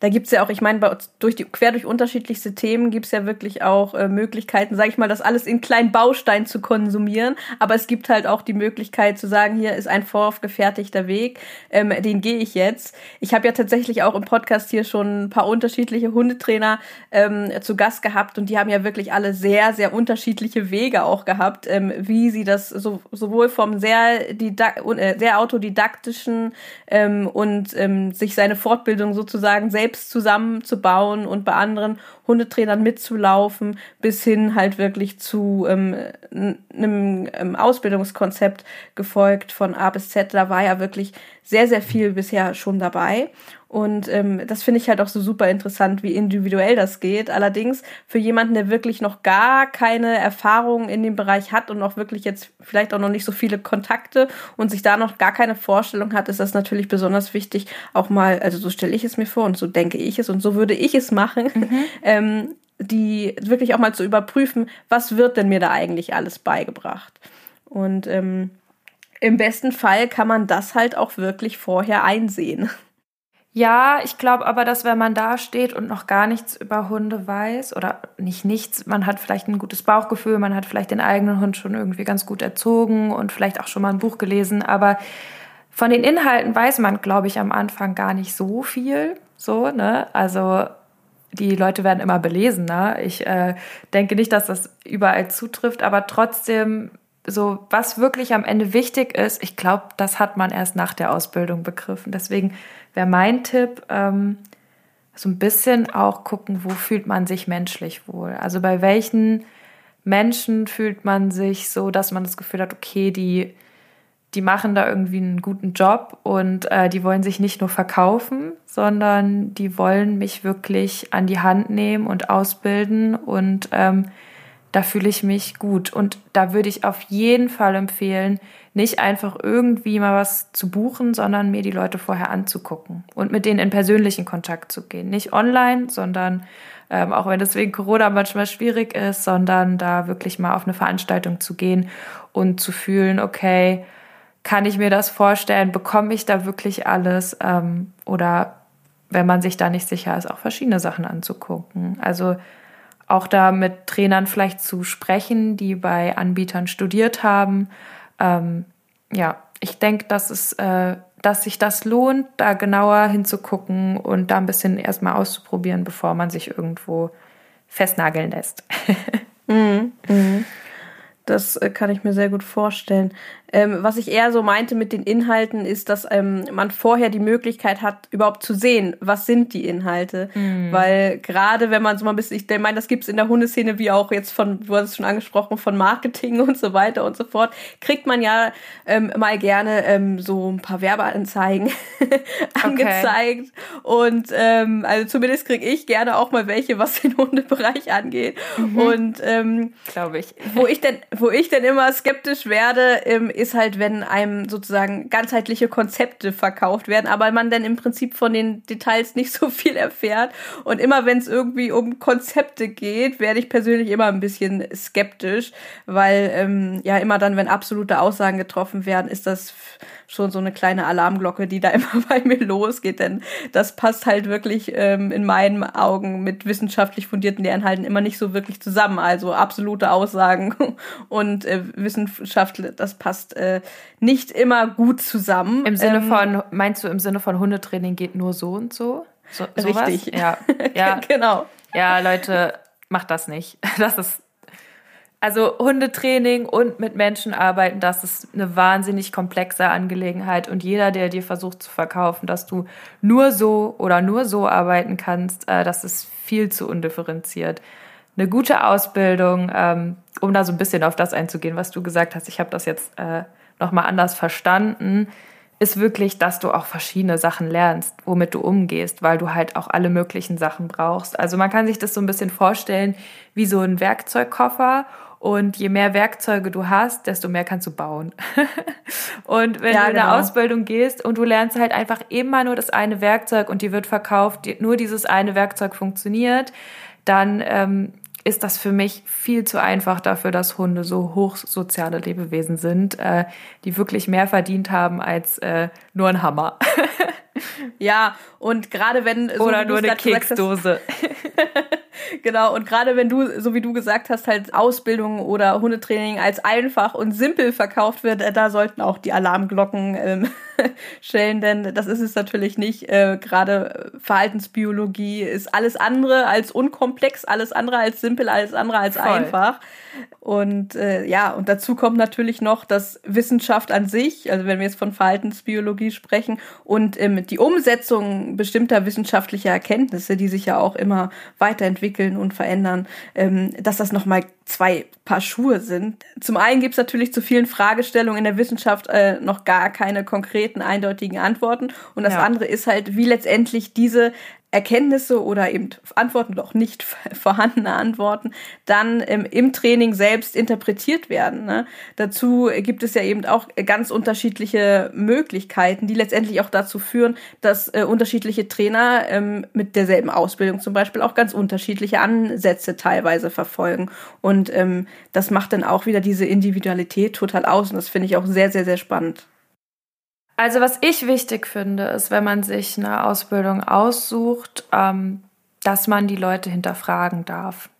da gibt's ja auch, ich meine, durch die, quer durch unterschiedlichste Themen gibt's ja wirklich auch äh, Möglichkeiten, sage ich mal, das alles in kleinen Bausteinen zu konsumieren. Aber es gibt halt auch die Möglichkeit zu sagen, hier ist ein voraufgefertigter Weg, ähm, den gehe ich jetzt. Ich habe ja tatsächlich auch im Podcast hier schon ein paar unterschiedliche Hundetrainer ähm, zu Gast gehabt und die haben ja wirklich alle sehr, sehr unterschiedliche Wege auch gehabt, ähm, wie sie das so, sowohl vom sehr, didak äh, sehr autodidaktischen ähm, und ähm, sich seine Fortbildung sozusagen selbst selbst zusammenzubauen und bei anderen Hundetrainern mitzulaufen, bis hin halt wirklich zu ähm, einem ähm, Ausbildungskonzept gefolgt von A bis Z. Da war ja wirklich sehr, sehr viel bisher schon dabei. Und ähm, das finde ich halt auch so super interessant, wie individuell das geht. Allerdings für jemanden, der wirklich noch gar keine Erfahrung in dem Bereich hat und auch wirklich jetzt vielleicht auch noch nicht so viele Kontakte und sich da noch gar keine Vorstellung hat, ist das natürlich besonders wichtig, auch mal, also so stelle ich es mir vor und so denke ich es und so würde ich es machen, mhm. <laughs> ähm, die wirklich auch mal zu überprüfen, was wird denn mir da eigentlich alles beigebracht. Und ähm, im besten Fall kann man das halt auch wirklich vorher einsehen. Ja, ich glaube aber, dass wenn man da steht und noch gar nichts über Hunde weiß oder nicht nichts, man hat vielleicht ein gutes Bauchgefühl, man hat vielleicht den eigenen Hund schon irgendwie ganz gut erzogen und vielleicht auch schon mal ein Buch gelesen, aber von den Inhalten weiß man, glaube ich, am Anfang gar nicht so viel. So, ne? Also die Leute werden immer belesener. Ich äh, denke nicht, dass das überall zutrifft, aber trotzdem so, was wirklich am Ende wichtig ist, ich glaube, das hat man erst nach der Ausbildung begriffen. Deswegen wäre mein Tipp, ähm, so ein bisschen auch gucken, wo fühlt man sich menschlich wohl. Also bei welchen Menschen fühlt man sich so, dass man das Gefühl hat, okay, die, die machen da irgendwie einen guten Job und äh, die wollen sich nicht nur verkaufen, sondern die wollen mich wirklich an die Hand nehmen und ausbilden und ähm, da fühle ich mich gut. Und da würde ich auf jeden Fall empfehlen, nicht einfach irgendwie mal was zu buchen, sondern mir die Leute vorher anzugucken und mit denen in persönlichen Kontakt zu gehen. Nicht online, sondern ähm, auch wenn das wegen Corona manchmal schwierig ist, sondern da wirklich mal auf eine Veranstaltung zu gehen und zu fühlen, okay, kann ich mir das vorstellen, bekomme ich da wirklich alles ähm, oder wenn man sich da nicht sicher ist, auch verschiedene Sachen anzugucken. Also auch da mit Trainern vielleicht zu sprechen, die bei Anbietern studiert haben. Ähm, ja, ich denke, dass es, äh, dass sich das lohnt, da genauer hinzugucken und da ein bisschen erstmal auszuprobieren, bevor man sich irgendwo festnageln lässt. <laughs> mhm. Mhm. Das äh, kann ich mir sehr gut vorstellen. Ähm, was ich eher so meinte mit den Inhalten, ist, dass ähm, man vorher die Möglichkeit hat, überhaupt zu sehen, was sind die Inhalte. Mhm. Weil gerade wenn man so mal ein bisschen, ich meine, das gibt's in der Hundeszene wie auch jetzt von, du hast es schon angesprochen, von Marketing <laughs> und so weiter und so fort, kriegt man ja ähm, mal gerne ähm, so ein paar Werbeanzeigen <laughs> angezeigt. Okay. Und ähm, also zumindest kriege ich gerne auch mal welche, was den Hundebereich angeht. Mhm. Und ähm, glaube ich. wo ich denn, wo ich denn immer skeptisch werde, ähm, ist halt, wenn einem sozusagen ganzheitliche Konzepte verkauft werden, aber man dann im Prinzip von den Details nicht so viel erfährt. Und immer wenn es irgendwie um Konzepte geht, werde ich persönlich immer ein bisschen skeptisch, weil ähm, ja immer dann, wenn absolute Aussagen getroffen werden, ist das schon so eine kleine Alarmglocke, die da <laughs> immer bei mir losgeht, denn das passt halt wirklich ähm, in meinen Augen mit wissenschaftlich fundierten Lehrinhalten immer nicht so wirklich zusammen. Also absolute Aussagen <laughs> und äh, Wissenschaft, das passt äh, nicht immer gut zusammen. Im Sinne ähm, von, meinst du im Sinne von Hundetraining geht nur so und so? so richtig. Ja. <laughs> ja. genau. Ja, Leute, macht das nicht. Das ist also Hundetraining und mit Menschen arbeiten, das ist eine wahnsinnig komplexe Angelegenheit. Und jeder, der dir versucht zu verkaufen, dass du nur so oder nur so arbeiten kannst, äh, das ist viel zu undifferenziert. eine gute Ausbildung, ähm, um da so ein bisschen auf das einzugehen, was du gesagt hast. Ich habe das jetzt äh, nochmal anders verstanden ist wirklich, dass du auch verschiedene Sachen lernst, womit du umgehst, weil du halt auch alle möglichen Sachen brauchst. Also man kann sich das so ein bisschen vorstellen wie so ein Werkzeugkoffer und je mehr Werkzeuge du hast, desto mehr kannst du bauen. <laughs> und wenn ja, du in eine genau. Ausbildung gehst und du lernst halt einfach immer nur das eine Werkzeug und die wird verkauft, nur dieses eine Werkzeug funktioniert, dann ähm, ist das für mich viel zu einfach dafür, dass Hunde so hochsoziale Lebewesen sind, äh, die wirklich mehr verdient haben als äh, nur ein Hammer. <laughs> ja, und gerade wenn so oder nur eine Keksdose. <laughs> genau, und gerade wenn du, so wie du gesagt hast, halt Ausbildung oder Hundetraining als einfach und simpel verkauft wird, äh, da sollten auch die Alarmglocken ähm, <laughs> schellen, denn das ist es natürlich nicht. Äh, gerade Verhaltensbiologie ist alles andere als unkomplex, alles andere als simpel, alles andere als Voll. einfach. Und äh, ja, und dazu kommt natürlich noch, dass Wissenschaft an sich, also wenn wir jetzt von Verhaltensbiologie sprechen, und ähm, die Umsetzung bestimmter wissenschaftlicher Erkenntnisse, die sich ja auch immer weiterentwickeln und verändern, ähm, dass das nochmal zwei Paar Schuhe sind. Zum einen gibt es natürlich zu vielen Fragestellungen in der Wissenschaft äh, noch gar keine konkreten, eindeutigen Antworten. Und das ja. andere ist halt, wie letztendlich diese Erkenntnisse oder eben Antworten doch nicht <laughs> vorhandene Antworten dann ähm, im Training selbst interpretiert werden. Ne? Dazu gibt es ja eben auch ganz unterschiedliche Möglichkeiten, die letztendlich auch dazu führen, dass äh, unterschiedliche Trainer ähm, mit derselben Ausbildung zum Beispiel auch ganz unterschiedliche Ansätze teilweise verfolgen. Und ähm, das macht dann auch wieder diese Individualität total aus. Und das finde ich auch sehr, sehr, sehr spannend. Also was ich wichtig finde, ist, wenn man sich eine Ausbildung aussucht, ähm, dass man die Leute hinterfragen darf.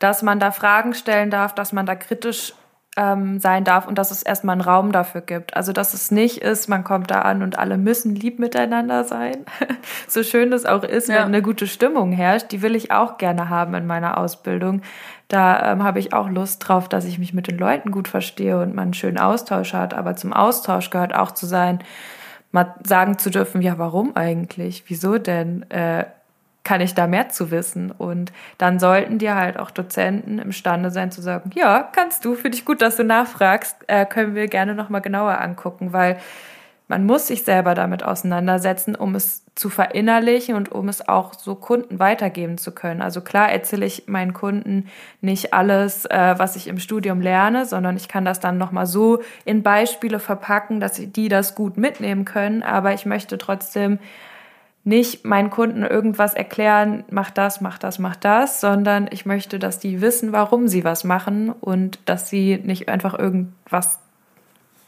Dass man da Fragen stellen darf, dass man da kritisch ähm, sein darf und dass es erstmal einen Raum dafür gibt. Also dass es nicht ist, man kommt da an und alle müssen lieb miteinander sein. <laughs> so schön es auch ist, ja. wenn eine gute Stimmung herrscht, die will ich auch gerne haben in meiner Ausbildung. Da ähm, habe ich auch Lust drauf, dass ich mich mit den Leuten gut verstehe und man einen schönen Austausch hat. Aber zum Austausch gehört auch zu sein, mal sagen zu dürfen, ja, warum eigentlich? Wieso denn? Äh, kann ich da mehr zu wissen? Und dann sollten dir halt auch Dozenten imstande sein zu sagen, ja, kannst du, finde ich gut, dass du nachfragst, äh, können wir gerne nochmal genauer angucken, weil man muss sich selber damit auseinandersetzen, um es zu verinnerlichen und um es auch so Kunden weitergeben zu können. Also klar erzähle ich meinen Kunden nicht alles, äh, was ich im Studium lerne, sondern ich kann das dann nochmal so in Beispiele verpacken, dass die das gut mitnehmen können. Aber ich möchte trotzdem nicht meinen Kunden irgendwas erklären, mach das, mach das, mach das, sondern ich möchte, dass die wissen, warum sie was machen und dass sie nicht einfach irgendwas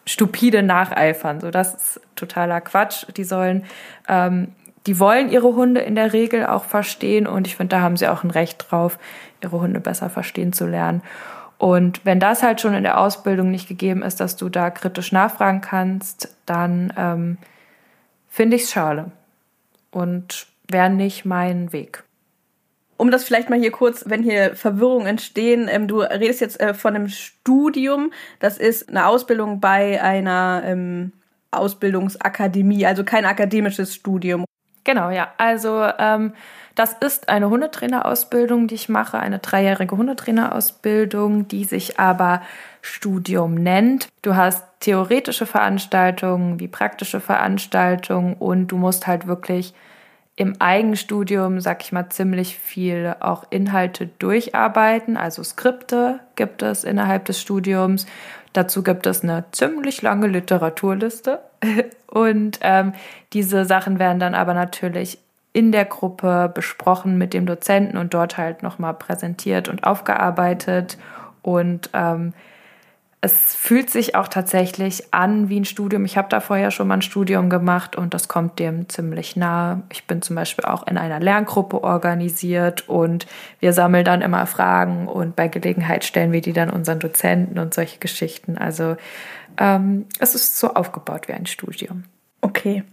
stupide nacheifern. So, das ist totaler Quatsch. Die sollen, ähm, die wollen ihre Hunde in der Regel auch verstehen und ich finde, da haben sie auch ein Recht drauf, ihre Hunde besser verstehen zu lernen. Und wenn das halt schon in der Ausbildung nicht gegeben ist, dass du da kritisch nachfragen kannst, dann ähm, finde ich es schade und wäre nicht mein Weg um das vielleicht mal hier kurz, wenn hier Verwirrungen entstehen, ähm, du redest jetzt äh, von einem Studium, das ist eine Ausbildung bei einer ähm, Ausbildungsakademie, also kein akademisches Studium. Genau, ja. Also ähm, das ist eine Hundetrainerausbildung, die ich mache, eine dreijährige Hundetrainerausbildung, die sich aber Studium nennt. Du hast theoretische Veranstaltungen wie praktische Veranstaltungen und du musst halt wirklich im Eigenstudium, sag ich mal, ziemlich viel auch Inhalte durcharbeiten. Also Skripte gibt es innerhalb des Studiums. Dazu gibt es eine ziemlich lange Literaturliste. <laughs> Und ähm, diese Sachen werden dann aber natürlich in der Gruppe besprochen mit dem Dozenten und dort halt nochmal präsentiert und aufgearbeitet. Und ähm, es fühlt sich auch tatsächlich an wie ein Studium. Ich habe da vorher schon mal ein Studium gemacht und das kommt dem ziemlich nah. Ich bin zum Beispiel auch in einer Lerngruppe organisiert und wir sammeln dann immer Fragen und bei Gelegenheit stellen wir die dann unseren Dozenten und solche Geschichten. Also ähm, es ist so aufgebaut wie ein Studium. Okay.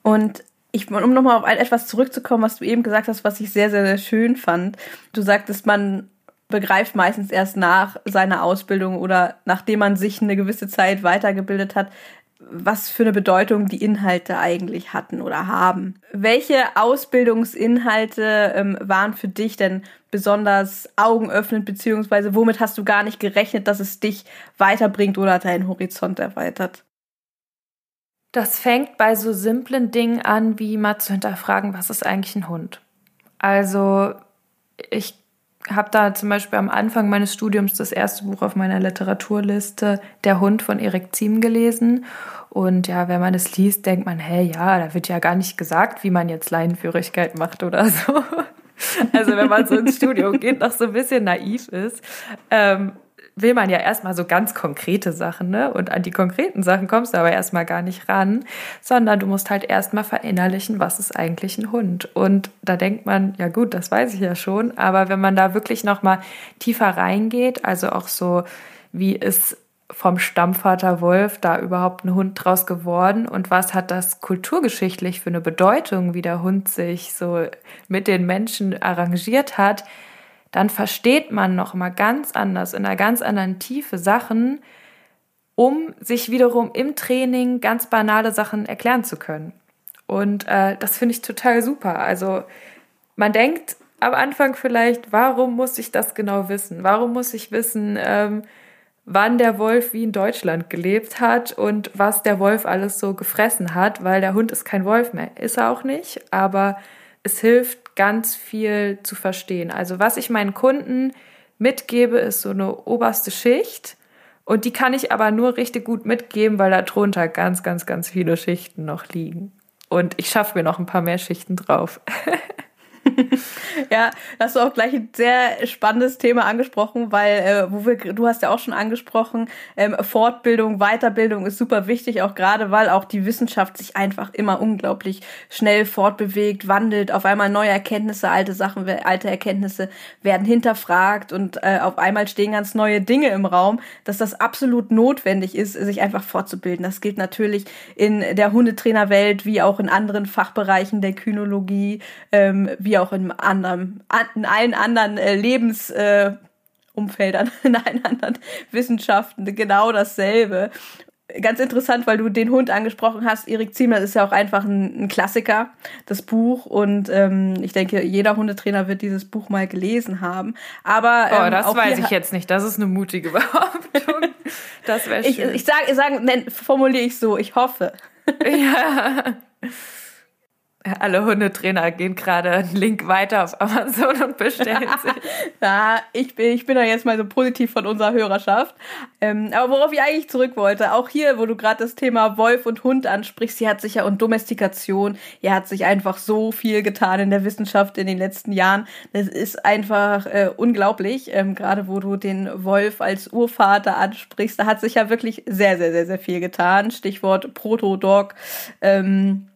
Und ich, um nochmal auf etwas zurückzukommen, was du eben gesagt hast, was ich sehr, sehr, sehr schön fand. Du sagtest, man begreift meistens erst nach seiner Ausbildung oder nachdem man sich eine gewisse Zeit weitergebildet hat, was für eine Bedeutung die Inhalte eigentlich hatten oder haben. Welche Ausbildungsinhalte ähm, waren für dich denn besonders augenöffnend, beziehungsweise womit hast du gar nicht gerechnet, dass es dich weiterbringt oder deinen Horizont erweitert? Das fängt bei so simplen Dingen an, wie mal zu hinterfragen, was ist eigentlich ein Hund? Also ich habe da zum Beispiel am Anfang meines Studiums das erste Buch auf meiner Literaturliste, Der Hund von Erik Ziem, gelesen. Und ja, wenn man es liest, denkt man, hey, ja, da wird ja gar nicht gesagt, wie man jetzt Leinenführigkeit macht oder <laughs> so. Also wenn man so ins Studio geht, noch so ein bisschen naiv ist. Ähm, will man ja erstmal so ganz konkrete Sachen, ne? Und an die konkreten Sachen kommst du aber erstmal gar nicht ran, sondern du musst halt erstmal verinnerlichen, was ist eigentlich ein Hund. Und da denkt man, ja gut, das weiß ich ja schon, aber wenn man da wirklich nochmal tiefer reingeht, also auch so, wie ist vom Stammvater Wolf da überhaupt ein Hund draus geworden und was hat das kulturgeschichtlich für eine Bedeutung, wie der Hund sich so mit den Menschen arrangiert hat, dann versteht man noch mal ganz anders, in einer ganz anderen Tiefe Sachen, um sich wiederum im Training ganz banale Sachen erklären zu können. Und äh, das finde ich total super. Also man denkt am Anfang vielleicht, warum muss ich das genau wissen? Warum muss ich wissen, ähm, wann der Wolf wie in Deutschland gelebt hat und was der Wolf alles so gefressen hat, weil der Hund ist kein Wolf mehr. Ist er auch nicht, aber es hilft ganz viel zu verstehen. Also was ich meinen Kunden mitgebe, ist so eine oberste Schicht. Und die kann ich aber nur richtig gut mitgeben, weil da drunter ganz, ganz, ganz viele Schichten noch liegen. Und ich schaffe mir noch ein paar mehr Schichten drauf. <laughs> <laughs> ja, hast du auch gleich ein sehr spannendes Thema angesprochen, weil äh, wo wir, du hast ja auch schon angesprochen, ähm, Fortbildung, Weiterbildung ist super wichtig, auch gerade weil auch die Wissenschaft sich einfach immer unglaublich schnell fortbewegt, wandelt, auf einmal neue Erkenntnisse, alte Sachen, alte Erkenntnisse werden hinterfragt und äh, auf einmal stehen ganz neue Dinge im Raum, dass das absolut notwendig ist, sich einfach fortzubilden. Das gilt natürlich in der Hundetrainerwelt wie auch in anderen Fachbereichen der Kynologie, ähm, wie auch in, anderen, in allen anderen äh, Lebensumfeldern, äh, <laughs> in allen anderen Wissenschaften genau dasselbe. Ganz interessant, weil du den Hund angesprochen hast, Erik Ziemler ist ja auch einfach ein, ein Klassiker, das Buch. Und ähm, ich denke, jeder Hundetrainer wird dieses Buch mal gelesen haben. Aber ähm, oh, das weiß ich jetzt nicht. Das ist eine mutige Behauptung. <laughs> das wäre schön. Ich, ich sage, sag, formuliere ich so, ich hoffe. ja. <laughs> Alle Hundetrainer gehen gerade einen Link weiter auf Amazon und bestellen <laughs> sich. ja, ich bin, ich bin da jetzt mal so positiv von unserer Hörerschaft. Ähm, aber worauf ich eigentlich zurück wollte, auch hier, wo du gerade das Thema Wolf und Hund ansprichst, hier hat sich ja und Domestikation, hier hat sich einfach so viel getan in der Wissenschaft in den letzten Jahren. Das ist einfach äh, unglaublich, ähm, gerade wo du den Wolf als Urvater ansprichst. Da hat sich ja wirklich sehr, sehr, sehr, sehr viel getan. Stichwort Proto-Dog. Ähm,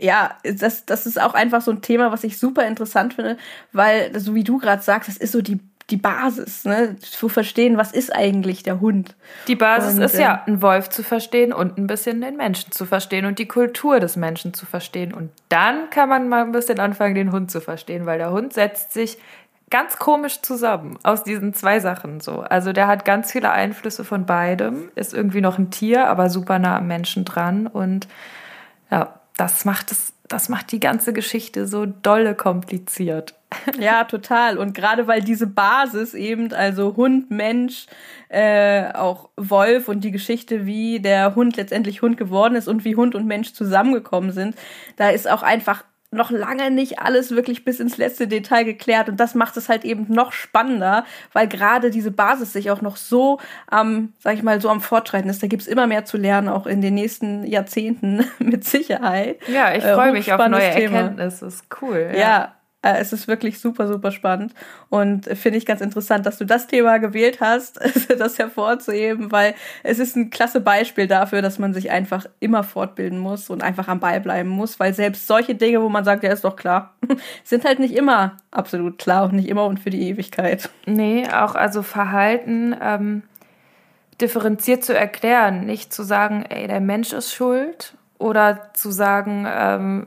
ja, das, das ist auch einfach so ein Thema, was ich super interessant finde, weil, so wie du gerade sagst, das ist so die, die Basis, ne, zu verstehen, was ist eigentlich der Hund. Die Basis und, ist ja, äh, einen Wolf zu verstehen und ein bisschen den Menschen zu verstehen und die Kultur des Menschen zu verstehen. Und dann kann man mal ein bisschen anfangen, den Hund zu verstehen, weil der Hund setzt sich ganz komisch zusammen aus diesen zwei Sachen so. Also der hat ganz viele Einflüsse von beidem, ist irgendwie noch ein Tier, aber super nah am Menschen dran und ja, das macht es, das macht die ganze Geschichte so dolle kompliziert. <laughs> Ja, total. Und gerade weil diese Basis eben, also Hund, Mensch, äh, auch Wolf und die Geschichte, wie der Hund letztendlich Hund geworden ist und wie Hund und Mensch zusammengekommen sind, da ist auch einfach noch lange nicht alles wirklich bis ins letzte Detail geklärt und das macht es halt eben noch spannender, weil gerade diese Basis sich auch noch so am, ähm, sag ich mal, so am Fortschreiten ist. Da gibt's immer mehr zu lernen, auch in den nächsten Jahrzehnten <laughs> mit Sicherheit. Ja, ich freue äh, mich auf neue Thema. Erkenntnisse. Ist cool. Ja. ja. Äh, es ist wirklich super, super spannend und finde ich ganz interessant, dass du das Thema gewählt hast, <laughs> das hervorzuheben, weil es ist ein klasse Beispiel dafür, dass man sich einfach immer fortbilden muss und einfach am Ball bleiben muss, weil selbst solche Dinge, wo man sagt, ja, ist doch klar, <laughs> sind halt nicht immer absolut klar und nicht immer und für die Ewigkeit. Nee, auch also Verhalten ähm, differenziert zu erklären, nicht zu sagen, ey, der Mensch ist schuld oder zu sagen, ähm,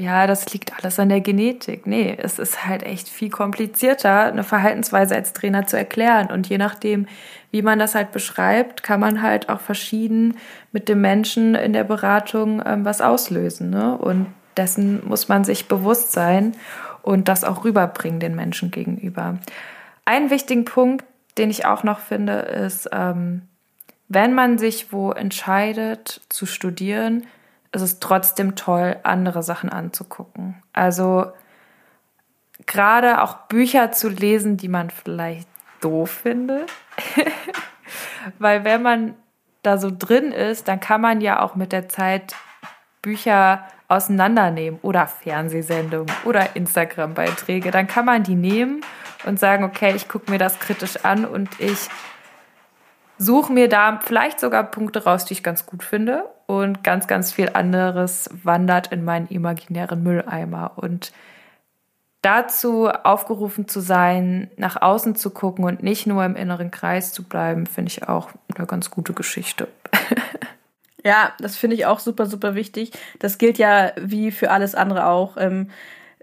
ja, das liegt alles an der Genetik. Nee, es ist halt echt viel komplizierter, eine Verhaltensweise als Trainer zu erklären. Und je nachdem, wie man das halt beschreibt, kann man halt auch verschieden mit dem Menschen in der Beratung ähm, was auslösen. Ne? Und dessen muss man sich bewusst sein und das auch rüberbringen den Menschen gegenüber. Einen wichtigen Punkt, den ich auch noch finde, ist, ähm, wenn man sich wo entscheidet zu studieren, ist es trotzdem toll, andere Sachen anzugucken. Also gerade auch Bücher zu lesen, die man vielleicht doof findet. <laughs> Weil wenn man da so drin ist, dann kann man ja auch mit der Zeit Bücher auseinandernehmen oder Fernsehsendungen oder Instagram-Beiträge. Dann kann man die nehmen und sagen, okay, ich gucke mir das kritisch an und ich suche mir da vielleicht sogar Punkte raus, die ich ganz gut finde. Und ganz, ganz viel anderes wandert in meinen imaginären Mülleimer. Und dazu aufgerufen zu sein, nach außen zu gucken und nicht nur im inneren Kreis zu bleiben, finde ich auch eine ganz gute Geschichte. <laughs> ja, das finde ich auch super, super wichtig. Das gilt ja wie für alles andere auch. Ähm,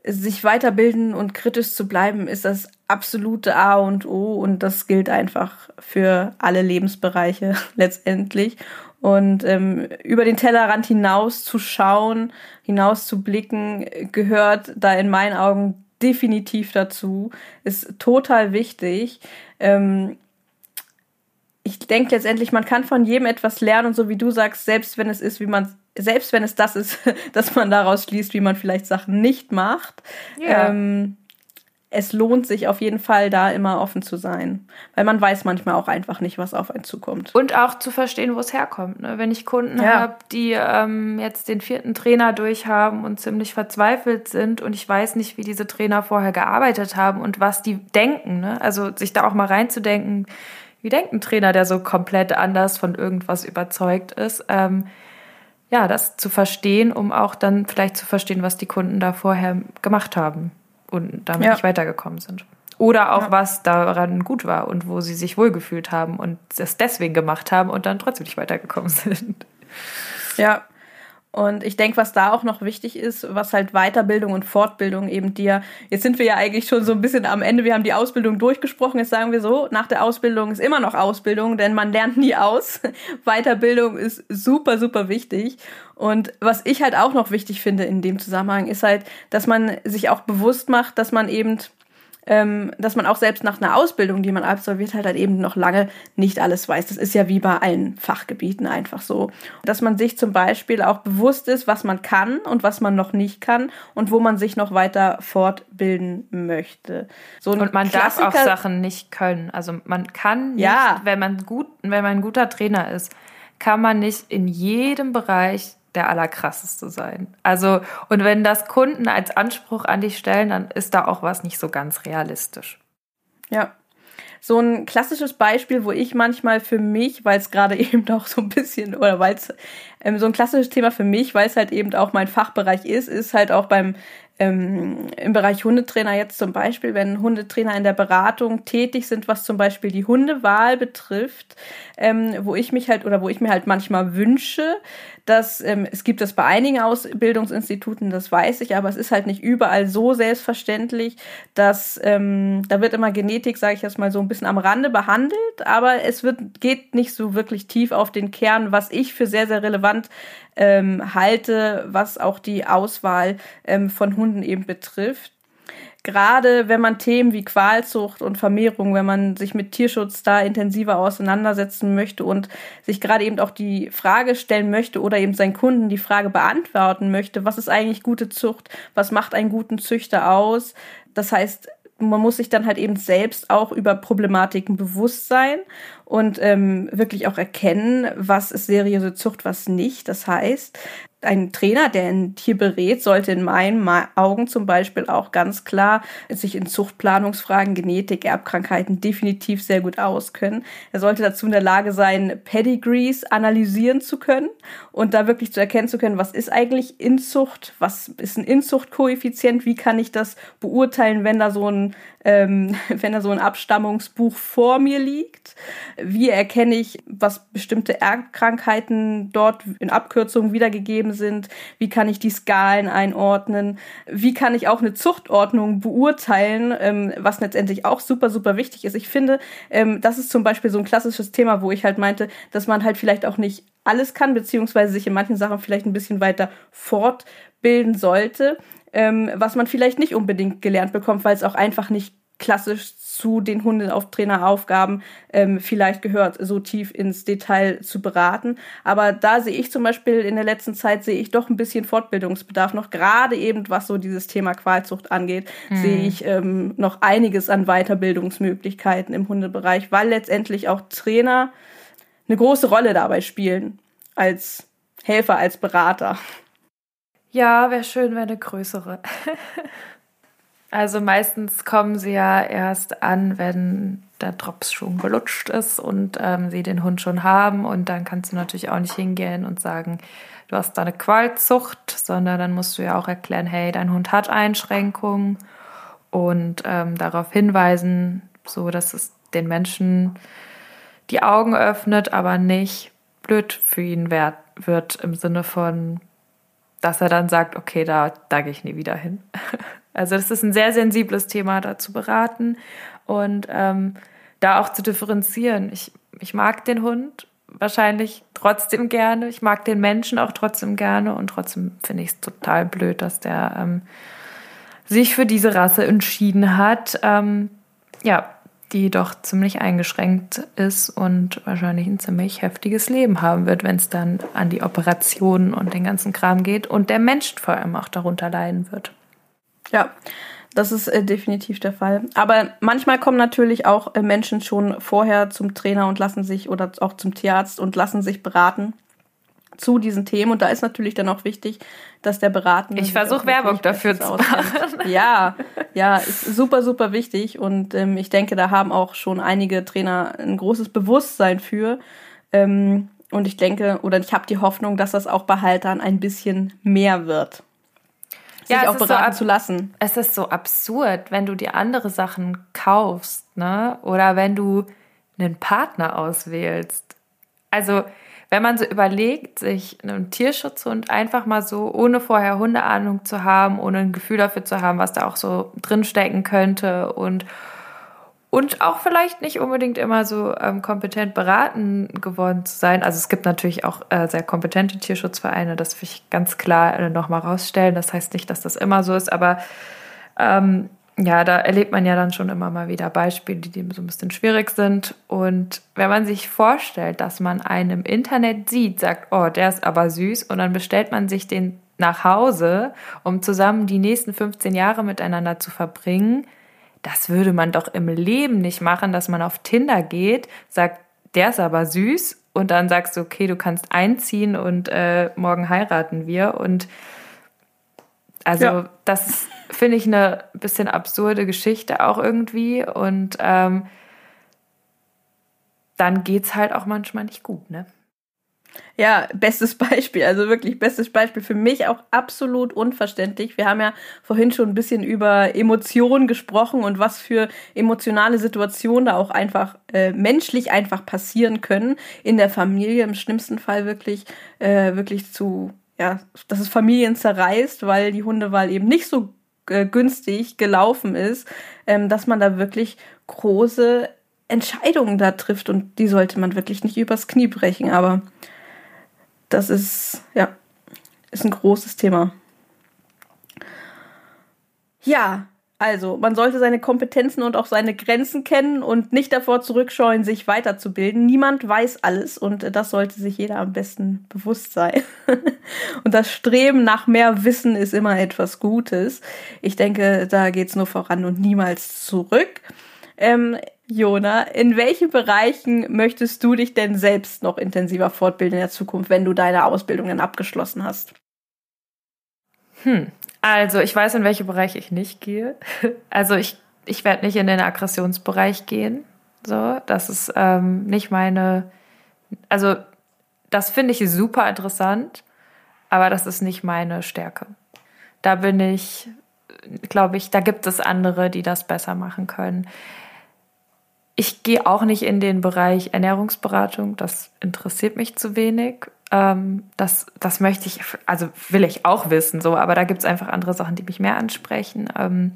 sich weiterbilden und kritisch zu bleiben, ist das absolute A und O und das gilt einfach für alle Lebensbereiche <laughs> letztendlich. Und ähm, über den Tellerrand hinaus zu schauen, hinaus zu blicken, gehört da in meinen Augen definitiv dazu, ist total wichtig. Ähm, ich denke letztendlich, man kann von jedem etwas lernen und so wie du sagst, selbst wenn es ist, wie man, selbst wenn es das ist, <laughs> dass man daraus schließt, wie man vielleicht Sachen nicht macht. Ja. Ähm, es lohnt sich auf jeden Fall, da immer offen zu sein. Weil man weiß manchmal auch einfach nicht, was auf einen zukommt. Und auch zu verstehen, wo es herkommt. Ne? Wenn ich Kunden ja. habe, die ähm, jetzt den vierten Trainer durchhaben und ziemlich verzweifelt sind und ich weiß nicht, wie diese Trainer vorher gearbeitet haben und was die denken. Ne? Also sich da auch mal reinzudenken, wie denkt ein Trainer, der so komplett anders von irgendwas überzeugt ist. Ähm, ja, das zu verstehen, um auch dann vielleicht zu verstehen, was die Kunden da vorher gemacht haben und damit ja. nicht weitergekommen sind. Oder auch, ja. was daran gut war und wo sie sich wohlgefühlt haben und es deswegen gemacht haben und dann trotzdem nicht weitergekommen <laughs> sind. Ja. Und ich denke, was da auch noch wichtig ist, was halt Weiterbildung und Fortbildung eben dir, jetzt sind wir ja eigentlich schon so ein bisschen am Ende, wir haben die Ausbildung durchgesprochen, jetzt sagen wir so, nach der Ausbildung ist immer noch Ausbildung, denn man lernt nie aus. <laughs> Weiterbildung ist super, super wichtig. Und was ich halt auch noch wichtig finde in dem Zusammenhang, ist halt, dass man sich auch bewusst macht, dass man eben ähm, dass man auch selbst nach einer Ausbildung, die man absolviert hat, halt eben noch lange nicht alles weiß. Das ist ja wie bei allen Fachgebieten einfach so. Dass man sich zum Beispiel auch bewusst ist, was man kann und was man noch nicht kann und wo man sich noch weiter fortbilden möchte. So und man Klassiker darf auch Sachen nicht können. Also man kann nicht, ja. wenn man gut, wenn man ein guter Trainer ist, kann man nicht in jedem Bereich der allerkrasseste sein. Also, und wenn das Kunden als Anspruch an dich stellen, dann ist da auch was nicht so ganz realistisch. Ja. So ein klassisches Beispiel, wo ich manchmal für mich, weil es gerade <laughs> eben doch so ein bisschen, oder weil es ähm, so ein klassisches Thema für mich, weil es halt eben auch mein Fachbereich ist, ist halt auch beim ähm, im Bereich Hundetrainer jetzt zum Beispiel, wenn Hundetrainer in der Beratung tätig sind, was zum Beispiel die Hundewahl betrifft, ähm, wo ich mich halt oder wo ich mir halt manchmal wünsche, dass ähm, es gibt das bei einigen Ausbildungsinstituten, das weiß ich, aber es ist halt nicht überall so selbstverständlich, dass ähm, da wird immer Genetik, sage ich jetzt mal so ein bisschen am Rande behandelt, aber es wird geht nicht so wirklich tief auf den Kern, was ich für sehr sehr relevant ähm, halte, was auch die Auswahl ähm, von Hunden eben betrifft. Gerade wenn man Themen wie Qualzucht und Vermehrung, wenn man sich mit Tierschutz da intensiver auseinandersetzen möchte und sich gerade eben auch die Frage stellen möchte oder eben seinen Kunden die Frage beantworten möchte, was ist eigentlich gute Zucht, was macht einen guten Züchter aus? Das heißt, man muss sich dann halt eben selbst auch über Problematiken bewusst sein und ähm, wirklich auch erkennen, was ist seriöse Zucht, was nicht. Das heißt, ein Trainer, der ein Tier berät, sollte in meinen Augen zum Beispiel auch ganz klar sich in Zuchtplanungsfragen, Genetik, Erbkrankheiten definitiv sehr gut auskennen. Er sollte dazu in der Lage sein, Pedigrees analysieren zu können und da wirklich zu erkennen zu können, was ist eigentlich Inzucht, was ist ein Inzuchtkoeffizient, wie kann ich das beurteilen, wenn da so ein, ähm, <laughs> wenn da so ein Abstammungsbuch vor mir liegt. Wie erkenne ich, was bestimmte Erbkrankheiten dort in Abkürzungen wiedergegeben sind? Wie kann ich die Skalen einordnen? Wie kann ich auch eine Zuchtordnung beurteilen, ähm, was letztendlich auch super, super wichtig ist? Ich finde, ähm, das ist zum Beispiel so ein klassisches Thema, wo ich halt meinte, dass man halt vielleicht auch nicht alles kann, beziehungsweise sich in manchen Sachen vielleicht ein bisschen weiter fortbilden sollte, ähm, was man vielleicht nicht unbedingt gelernt bekommt, weil es auch einfach nicht klassisch zu den Hundetraineraufgaben ähm, vielleicht gehört, so tief ins Detail zu beraten. Aber da sehe ich zum Beispiel in der letzten Zeit sehe ich doch ein bisschen Fortbildungsbedarf noch, gerade eben was so dieses Thema Qualzucht angeht, hm. sehe ich ähm, noch einiges an Weiterbildungsmöglichkeiten im Hundebereich, weil letztendlich auch Trainer eine große Rolle dabei spielen als Helfer, als Berater. Ja, wäre schön, wäre eine größere. <laughs> also meistens kommen sie ja erst an, wenn der Drops schon gelutscht ist und ähm, sie den Hund schon haben. Und dann kannst du natürlich auch nicht hingehen und sagen, du hast da eine Qualzucht, sondern dann musst du ja auch erklären, hey, dein Hund hat Einschränkungen und ähm, darauf hinweisen, so dass es den Menschen die Augen öffnet, aber nicht blöd für ihn wird, wird im Sinne von, dass er dann sagt, okay, da, da gehe ich nie wieder hin. <laughs> Also das ist ein sehr sensibles Thema, da zu beraten und ähm, da auch zu differenzieren. Ich, ich mag den Hund wahrscheinlich trotzdem gerne. Ich mag den Menschen auch trotzdem gerne und trotzdem finde ich es total blöd, dass der ähm, sich für diese Rasse entschieden hat. Ähm, ja, die doch ziemlich eingeschränkt ist und wahrscheinlich ein ziemlich heftiges Leben haben wird, wenn es dann an die Operationen und den ganzen Kram geht und der Mensch vor allem auch darunter leiden wird. Ja, das ist äh, definitiv der Fall. Aber manchmal kommen natürlich auch äh, Menschen schon vorher zum Trainer und lassen sich oder auch zum Tierarzt und lassen sich beraten zu diesen Themen. Und da ist natürlich dann auch wichtig, dass der Beratende. Ich versuche Werbung dafür zu machen. Ja, ja, ist super, super wichtig. Und ähm, ich denke, da haben auch schon einige Trainer ein großes Bewusstsein für. Ähm, und ich denke, oder ich habe die Hoffnung, dass das auch bei Haltern ein bisschen mehr wird. Sich ja, auch beraten so zu lassen. Es ist so absurd, wenn du dir andere Sachen kaufst, ne? Oder wenn du einen Partner auswählst. Also, wenn man so überlegt, sich einen Tierschutzhund einfach mal so, ohne vorher Hundeahnung zu haben, ohne ein Gefühl dafür zu haben, was da auch so drinstecken könnte und und auch vielleicht nicht unbedingt immer so ähm, kompetent beraten geworden zu sein. Also es gibt natürlich auch äh, sehr kompetente Tierschutzvereine, das will ich ganz klar äh, nochmal rausstellen. Das heißt nicht, dass das immer so ist, aber ähm, ja, da erlebt man ja dann schon immer mal wieder Beispiele, die so ein bisschen schwierig sind. Und wenn man sich vorstellt, dass man einen im Internet sieht, sagt, oh, der ist aber süß, und dann bestellt man sich den nach Hause, um zusammen die nächsten 15 Jahre miteinander zu verbringen, das würde man doch im Leben nicht machen, dass man auf Tinder geht, sagt, der ist aber süß, und dann sagst du, okay, du kannst einziehen und äh, morgen heiraten wir. Und also ja. das finde ich eine bisschen absurde Geschichte auch irgendwie. Und ähm, dann geht es halt auch manchmal nicht gut, ne? Ja, bestes <laughs> Beispiel, also wirklich bestes Beispiel für mich auch absolut unverständlich. Wir haben ja vorhin schon ein bisschen über Emotionen gesprochen und was für emotionale Situationen da auch einfach äh, menschlich einfach passieren können in der Familie. Im schlimmsten Fall wirklich, äh, wirklich zu, ja, dass es Familien zerreißt, weil die Hundewahl eben nicht so äh, günstig gelaufen ist, ähm, dass man da wirklich große Entscheidungen da trifft und die sollte man wirklich nicht übers Knie brechen. Aber das ist, ja, ist ein großes Thema. Ja, also, man sollte seine Kompetenzen und auch seine Grenzen kennen und nicht davor zurückscheuen, sich weiterzubilden. Niemand weiß alles und das sollte sich jeder am besten bewusst sein. <laughs> und das Streben nach mehr Wissen ist immer etwas Gutes. Ich denke, da geht's nur voran und niemals zurück. Ähm, Jona, in welchen Bereichen möchtest du dich denn selbst noch intensiver fortbilden in der Zukunft, wenn du deine Ausbildung dann abgeschlossen hast? Hm, also, ich weiß, in welche Bereiche ich nicht gehe. <laughs> Also, ich, ich werde nicht in den Aggressionsbereich gehen. So, das ist ähm, nicht meine. Also, das finde ich super interessant, aber das ist nicht meine Stärke. Da bin ich, glaube ich, da gibt es andere, die das besser machen können. Ich gehe auch nicht in den Bereich Ernährungsberatung. Das interessiert mich zu wenig. Ähm, das, das möchte ich, also will ich auch wissen, so, aber da gibt es einfach andere Sachen, die mich mehr ansprechen. Ähm,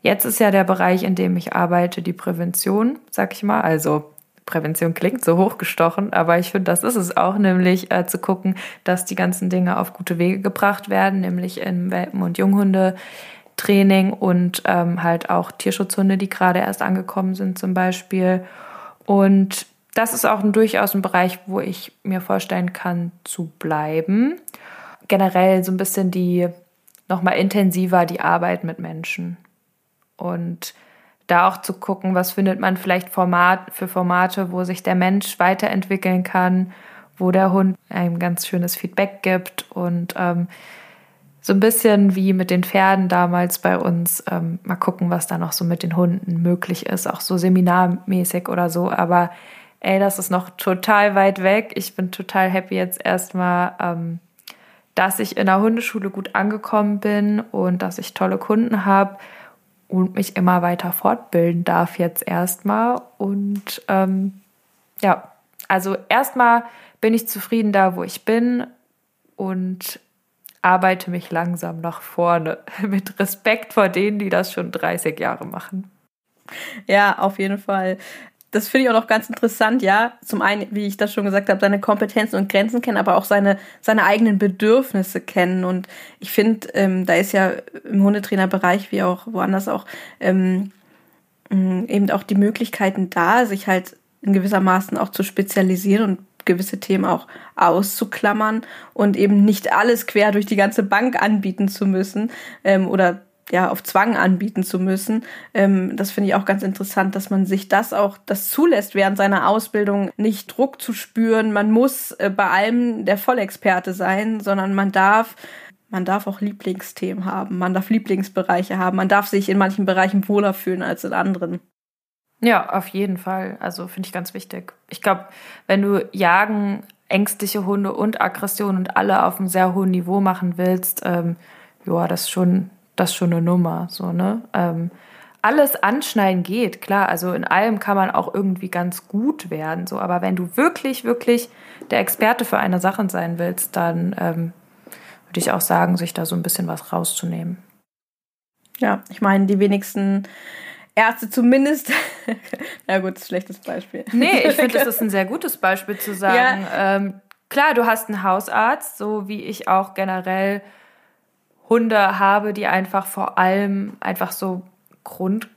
jetzt ist ja der Bereich, in dem ich arbeite, die Prävention, sag ich mal. Also Prävention klingt so hochgestochen, aber ich finde, das ist es auch, nämlich äh, zu gucken, dass die ganzen Dinge auf gute Wege gebracht werden, nämlich in Welpen- und Junghunde Training und ähm, halt auch Tierschutzhunde, die gerade erst angekommen sind zum Beispiel. Und das ist auch ein, durchaus ein Bereich, wo ich mir vorstellen kann zu bleiben. Generell so ein bisschen die nochmal intensiver die Arbeit mit Menschen. Und da auch zu gucken, was findet man vielleicht Format für Formate, wo sich der Mensch weiterentwickeln kann, wo der Hund ein ganz schönes Feedback gibt und ähm, so ein bisschen wie mit den Pferden damals bei uns. Ähm, mal gucken, was da noch so mit den Hunden möglich ist, auch so seminarmäßig oder so. Aber ey, das ist noch total weit weg. Ich bin total happy jetzt erstmal, ähm, dass ich in der Hundeschule gut angekommen bin und dass ich tolle Kunden habe und mich immer weiter fortbilden darf jetzt erstmal. Und ähm, ja, also erstmal bin ich zufrieden da, wo ich bin und arbeite mich langsam nach vorne <laughs> mit Respekt vor denen, die das schon 30 Jahre machen. Ja, auf jeden Fall. Das finde ich auch noch ganz interessant, ja. Zum einen, wie ich das schon gesagt habe, seine Kompetenzen und Grenzen kennen, aber auch seine, seine eigenen Bedürfnisse kennen. Und ich finde, ähm, da ist ja im Hundetrainerbereich wie auch woanders auch ähm, eben auch die Möglichkeiten da, sich halt in gewissermaßen auch zu spezialisieren und gewisse Themen auch auszuklammern und eben nicht alles quer durch die ganze Bank anbieten zu müssen ähm, oder ja auf Zwang anbieten zu müssen. Ähm, das finde ich auch ganz interessant, dass man sich das auch das zulässt während seiner Ausbildung nicht Druck zu spüren. Man muss äh, bei allem der Vollexperte sein, sondern man darf man darf auch Lieblingsthemen haben, man darf Lieblingsbereiche haben, man darf sich in manchen Bereichen wohler fühlen als in anderen. Ja, auf jeden Fall. Also finde ich ganz wichtig. Ich glaube, wenn du Jagen, ängstliche Hunde und Aggression und alle auf einem sehr hohen Niveau machen willst, ähm, ja, das ist schon, das ist schon eine Nummer. So, ne? Ähm, alles anschneiden geht, klar, also in allem kann man auch irgendwie ganz gut werden, so, aber wenn du wirklich, wirklich der Experte für eine Sache sein willst, dann ähm, würde ich auch sagen, sich da so ein bisschen was rauszunehmen. Ja, ich meine, die wenigsten Ärzte zumindest. <laughs> Na gut, schlechtes Beispiel. Nee, ich finde, <laughs> das ist ein sehr gutes Beispiel zu sagen. Ja. Ähm, klar, du hast einen Hausarzt, so wie ich auch generell Hunde habe, die einfach vor allem einfach so Grund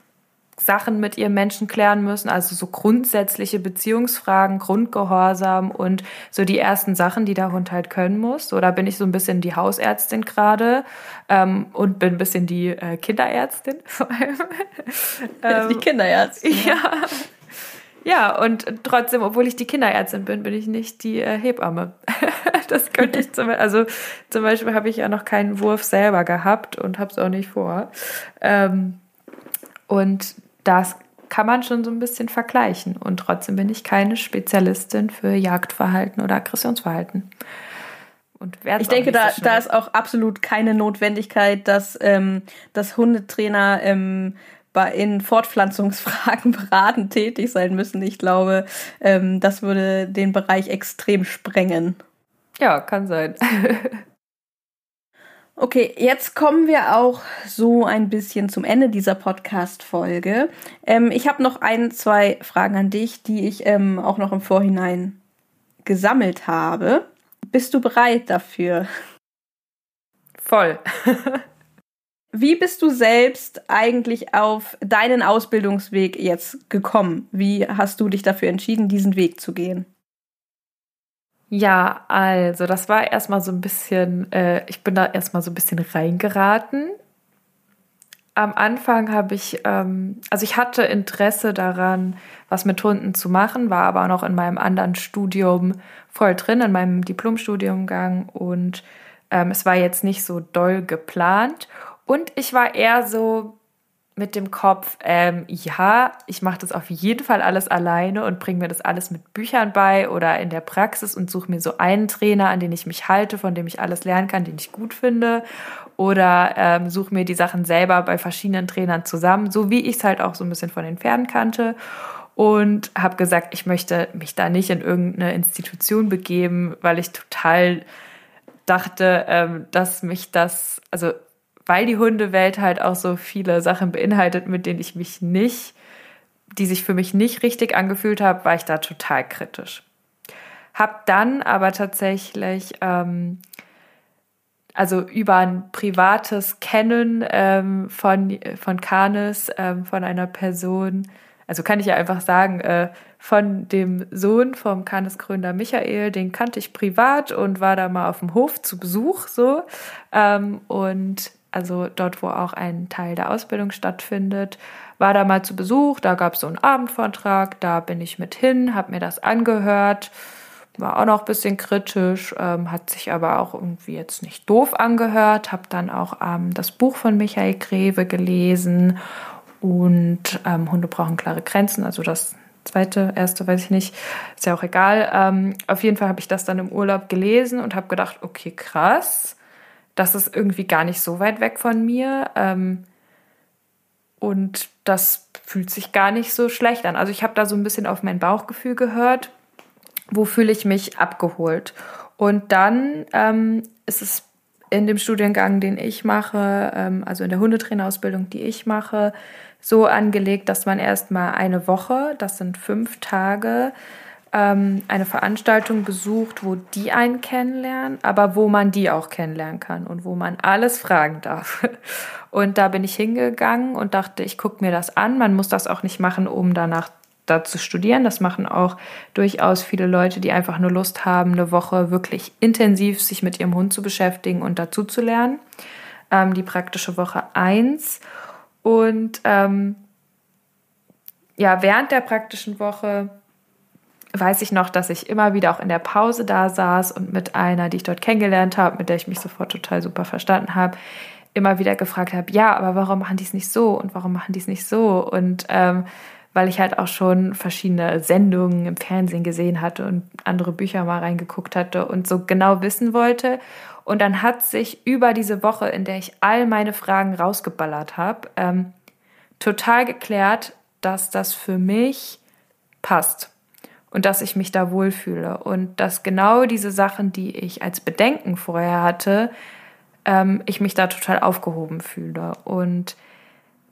Sachen mit ihrem Menschen klären müssen, also so grundsätzliche Beziehungsfragen, Grundgehorsam und so die ersten Sachen, die der Hund halt können muss. So, da bin ich so ein bisschen die Hausärztin gerade ähm, und bin ein bisschen die äh, Kinderärztin <laughs> vor allem. ähm, die Kinderärztin. Ja. Ja, und trotzdem, obwohl ich die Kinderärztin bin, bin ich nicht die äh, Hebamme. <laughs> das könnte ich zum Beispiel, also zum Beispiel habe ich ja noch keinen Wurf selber gehabt und habe es auch nicht vor. Ähm, und das kann man schon so ein bisschen vergleichen. Und trotzdem bin ich keine Spezialistin für Jagdverhalten oder Aggressionsverhalten. Und ich denke, da, so da ist auch absolut keine Notwendigkeit, dass, ähm, dass Hundetrainer ähm, bei, in Fortpflanzungsfragen <laughs> beratend tätig sein müssen. Ich glaube, ähm, das würde den Bereich extrem sprengen. Ja, kann sein. <laughs> Okay, jetzt kommen wir auch so ein bisschen zum Ende dieser Podcast-Folge. Ähm, ich habe noch ein, zwei Fragen an dich, die ich ähm, auch noch im Vorhinein gesammelt habe. Bist du bereit dafür? Voll. <laughs> Wie bist du selbst eigentlich auf deinen Ausbildungsweg jetzt gekommen? Wie hast du dich dafür entschieden, diesen Weg zu gehen? Ja, also das war erstmal so ein bisschen, äh, ich bin da erstmal so ein bisschen reingeraten. Am Anfang habe ich, ähm, also ich hatte Interesse daran, was mit Hunden zu machen, war aber noch in meinem anderen Studium voll drin, in meinem Diplomstudiumgang und ähm, es war jetzt nicht so doll geplant. Und ich war eher so, mit dem Kopf, ähm, ja, ich mache das auf jeden Fall alles alleine und bringe mir das alles mit Büchern bei oder in der Praxis und suche mir so einen Trainer, an den ich mich halte, von dem ich alles lernen kann, den ich gut finde. Oder ähm, suche mir die Sachen selber bei verschiedenen Trainern zusammen, so wie ich es halt auch so ein bisschen von den Pferden kannte. und habe gesagt, ich möchte mich da nicht in irgendeine Institution begeben, weil ich total dachte, ähm, dass mich das, also weil die Hundewelt halt auch so viele Sachen beinhaltet, mit denen ich mich nicht, die sich für mich nicht richtig angefühlt haben, war ich da total kritisch. Hab dann aber tatsächlich ähm, also über ein privates Kennen ähm, von, von Kanes, ähm, von einer Person, also kann ich ja einfach sagen, äh, von dem Sohn vom Kanes Gründer Michael, den kannte ich privat und war da mal auf dem Hof zu Besuch so. Ähm, und also dort, wo auch ein Teil der Ausbildung stattfindet, war da mal zu Besuch, da gab es so einen Abendvortrag, da bin ich mit hin, habe mir das angehört war auch noch ein bisschen kritisch, ähm, hat sich aber auch irgendwie jetzt nicht doof angehört, habe dann auch ähm, das Buch von Michael Greve gelesen und ähm, Hunde brauchen klare Grenzen, also das zweite, erste, weiß ich nicht, ist ja auch egal. Ähm, auf jeden Fall habe ich das dann im Urlaub gelesen und habe gedacht, okay, krass, das ist irgendwie gar nicht so weit weg von mir ähm, und das fühlt sich gar nicht so schlecht an. Also ich habe da so ein bisschen auf mein Bauchgefühl gehört wo fühle ich mich abgeholt. Und dann ähm, ist es in dem Studiengang, den ich mache, ähm, also in der Hundetrainerausbildung, die ich mache, so angelegt, dass man erstmal eine Woche, das sind fünf Tage, ähm, eine Veranstaltung besucht, wo die einen kennenlernen, aber wo man die auch kennenlernen kann und wo man alles fragen darf. <laughs> Und da bin ich hingegangen und dachte, ich gucke mir das an. Man muss das auch nicht machen, um danach da zu studieren. Das machen auch durchaus viele Leute, die einfach nur Lust haben, eine Woche wirklich intensiv sich mit ihrem Hund zu beschäftigen und dazu zu lernen. Ähm, die praktische Woche 1. Und ähm, ja, während der praktischen Woche weiß ich noch, dass ich immer wieder auch in der Pause da saß und mit einer, die ich dort kennengelernt habe, mit der ich mich sofort total super verstanden habe, immer wieder gefragt habe, ja, aber warum machen die es nicht so und warum machen die es nicht so? Und ähm, weil ich halt auch schon verschiedene Sendungen im Fernsehen gesehen hatte und andere Bücher mal reingeguckt hatte und so genau wissen wollte. Und dann hat sich über diese Woche, in der ich all meine Fragen rausgeballert habe, ähm, total geklärt, dass das für mich passt und dass ich mich da wohlfühle und dass genau diese Sachen, die ich als Bedenken vorher hatte, ähm, ich mich da total aufgehoben fühle. Und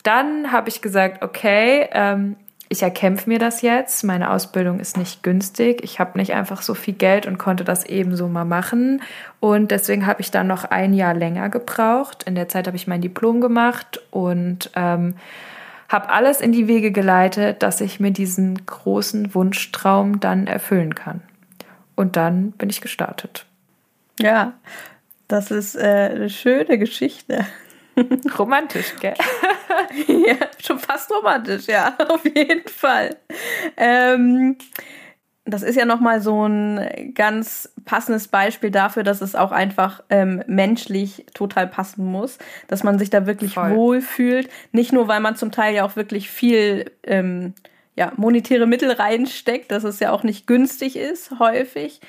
dann habe ich gesagt, okay, ähm, ich erkämpfe mir das jetzt. Meine Ausbildung ist nicht günstig. Ich habe nicht einfach so viel Geld und konnte das ebenso mal machen. Und deswegen habe ich dann noch ein Jahr länger gebraucht. In der Zeit habe ich mein Diplom gemacht und ähm, habe alles in die Wege geleitet, dass ich mir diesen großen Wunschtraum dann erfüllen kann. Und dann bin ich gestartet. Ja, das ist äh, eine schöne Geschichte. <laughs> Romantisch, gell? ja, schon fast romantisch, ja, <laughs> auf jeden Fall. Ähm, das ist ja nochmal so ein ganz passendes Beispiel dafür, dass es auch einfach ähm, menschlich total passen muss, dass man sich da wirklich Voll. wohlfühlt. Nicht nur, weil man zum Teil ja auch wirklich viel ähm, ja, monetäre Mittel reinsteckt, dass es ja auch nicht günstig ist, häufig,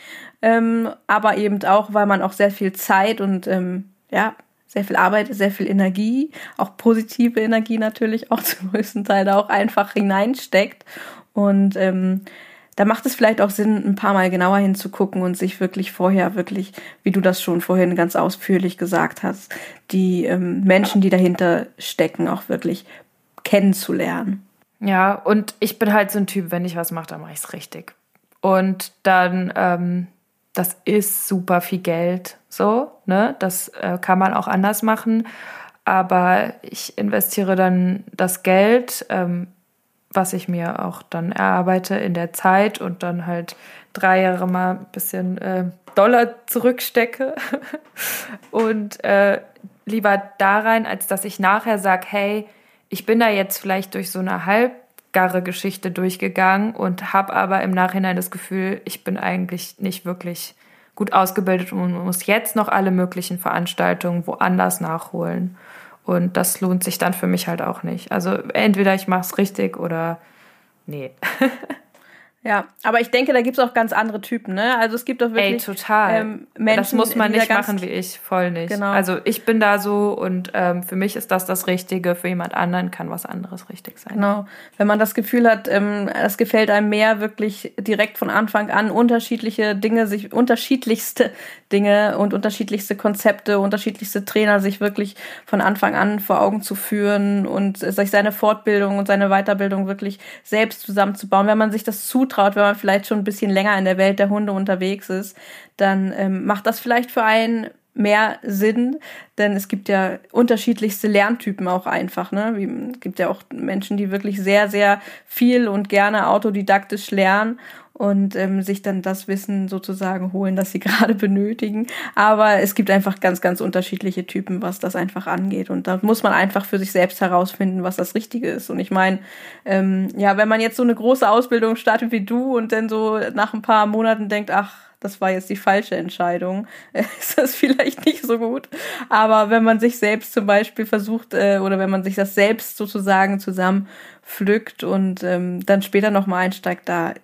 ähm, aber eben auch, weil man auch sehr viel Zeit und ähm, ja, sehr viel Arbeit, sehr viel Energie, auch positive Energie natürlich auch <laughs> zum größten Teil da auch einfach hineinsteckt. Und ähm, da macht es vielleicht auch Sinn, ein paar Mal genauer hinzugucken und sich wirklich vorher wirklich, wie du das schon vorhin ganz ausführlich gesagt hast, die ähm, Menschen, die dahinter stecken, auch wirklich kennenzulernen. Ja, und ich bin halt so ein Typ, wenn ich was mache, dann mache ich es richtig. Und dann ähm, das ist super viel Geld, so, ne? Das äh, kann man auch anders machen. Aber ich investiere dann das Geld, ähm, was ich mir auch dann erarbeite in der Zeit und dann halt drei Jahre mal ein bisschen äh, Dollar zurückstecke <laughs> und äh, lieber da rein, als dass ich nachher sage, hey, ich bin da jetzt vielleicht durch so eine halb garre Geschichte durchgegangen und habe aber im Nachhinein das Gefühl, ich bin eigentlich nicht wirklich gut ausgebildet und muss jetzt noch alle möglichen Veranstaltungen woanders nachholen. Und das lohnt sich dann für mich halt auch nicht. Also entweder ich mache es richtig oder nee. <laughs> Ja, aber ich denke, da gibt es auch ganz andere Typen, ne? Also es gibt doch wirklich Ey, total. Ähm, Menschen, das muss man nicht machen wie ich, voll nicht. Genau. Also ich bin da so und ähm, für mich ist das das Richtige, für jemand anderen kann was anderes richtig sein. Genau. Wenn man das Gefühl hat, ähm, es gefällt einem mehr, wirklich direkt von Anfang an unterschiedliche Dinge, sich unterschiedlichste <laughs> Dinge und unterschiedlichste Konzepte, unterschiedlichste Trainer sich wirklich von Anfang an vor Augen zu führen und sich seine Fortbildung und seine Weiterbildung wirklich selbst zusammenzubauen. Wenn man sich das zutraut, wenn man vielleicht schon ein bisschen länger in der Welt der Hunde unterwegs ist, dann ähm, macht das vielleicht für einen mehr Sinn, denn es gibt ja unterschiedlichste Lerntypen auch einfach. Ne? Es gibt ja auch Menschen, die wirklich sehr, sehr viel und gerne autodidaktisch lernen und ähm, sich dann das Wissen sozusagen holen, das sie <laughs> gerade benötigen. Aber es gibt einfach ganz, ganz unterschiedliche Typen, was das einfach angeht. Und da muss man einfach für sich selbst herausfinden, was das Richtige ist. Und ich meine, ähm, ja, wenn man jetzt so eine große Ausbildung startet wie du und dann so nach ein paar Monaten denkt, ach, das war jetzt die falsche Entscheidung, <laughs> ist das vielleicht nicht so gut. Aber wenn man sich selbst zum Beispiel versucht äh, oder wenn man sich das selbst sozusagen zusammen pflückt und ähm, dann später nochmal einsteigt, da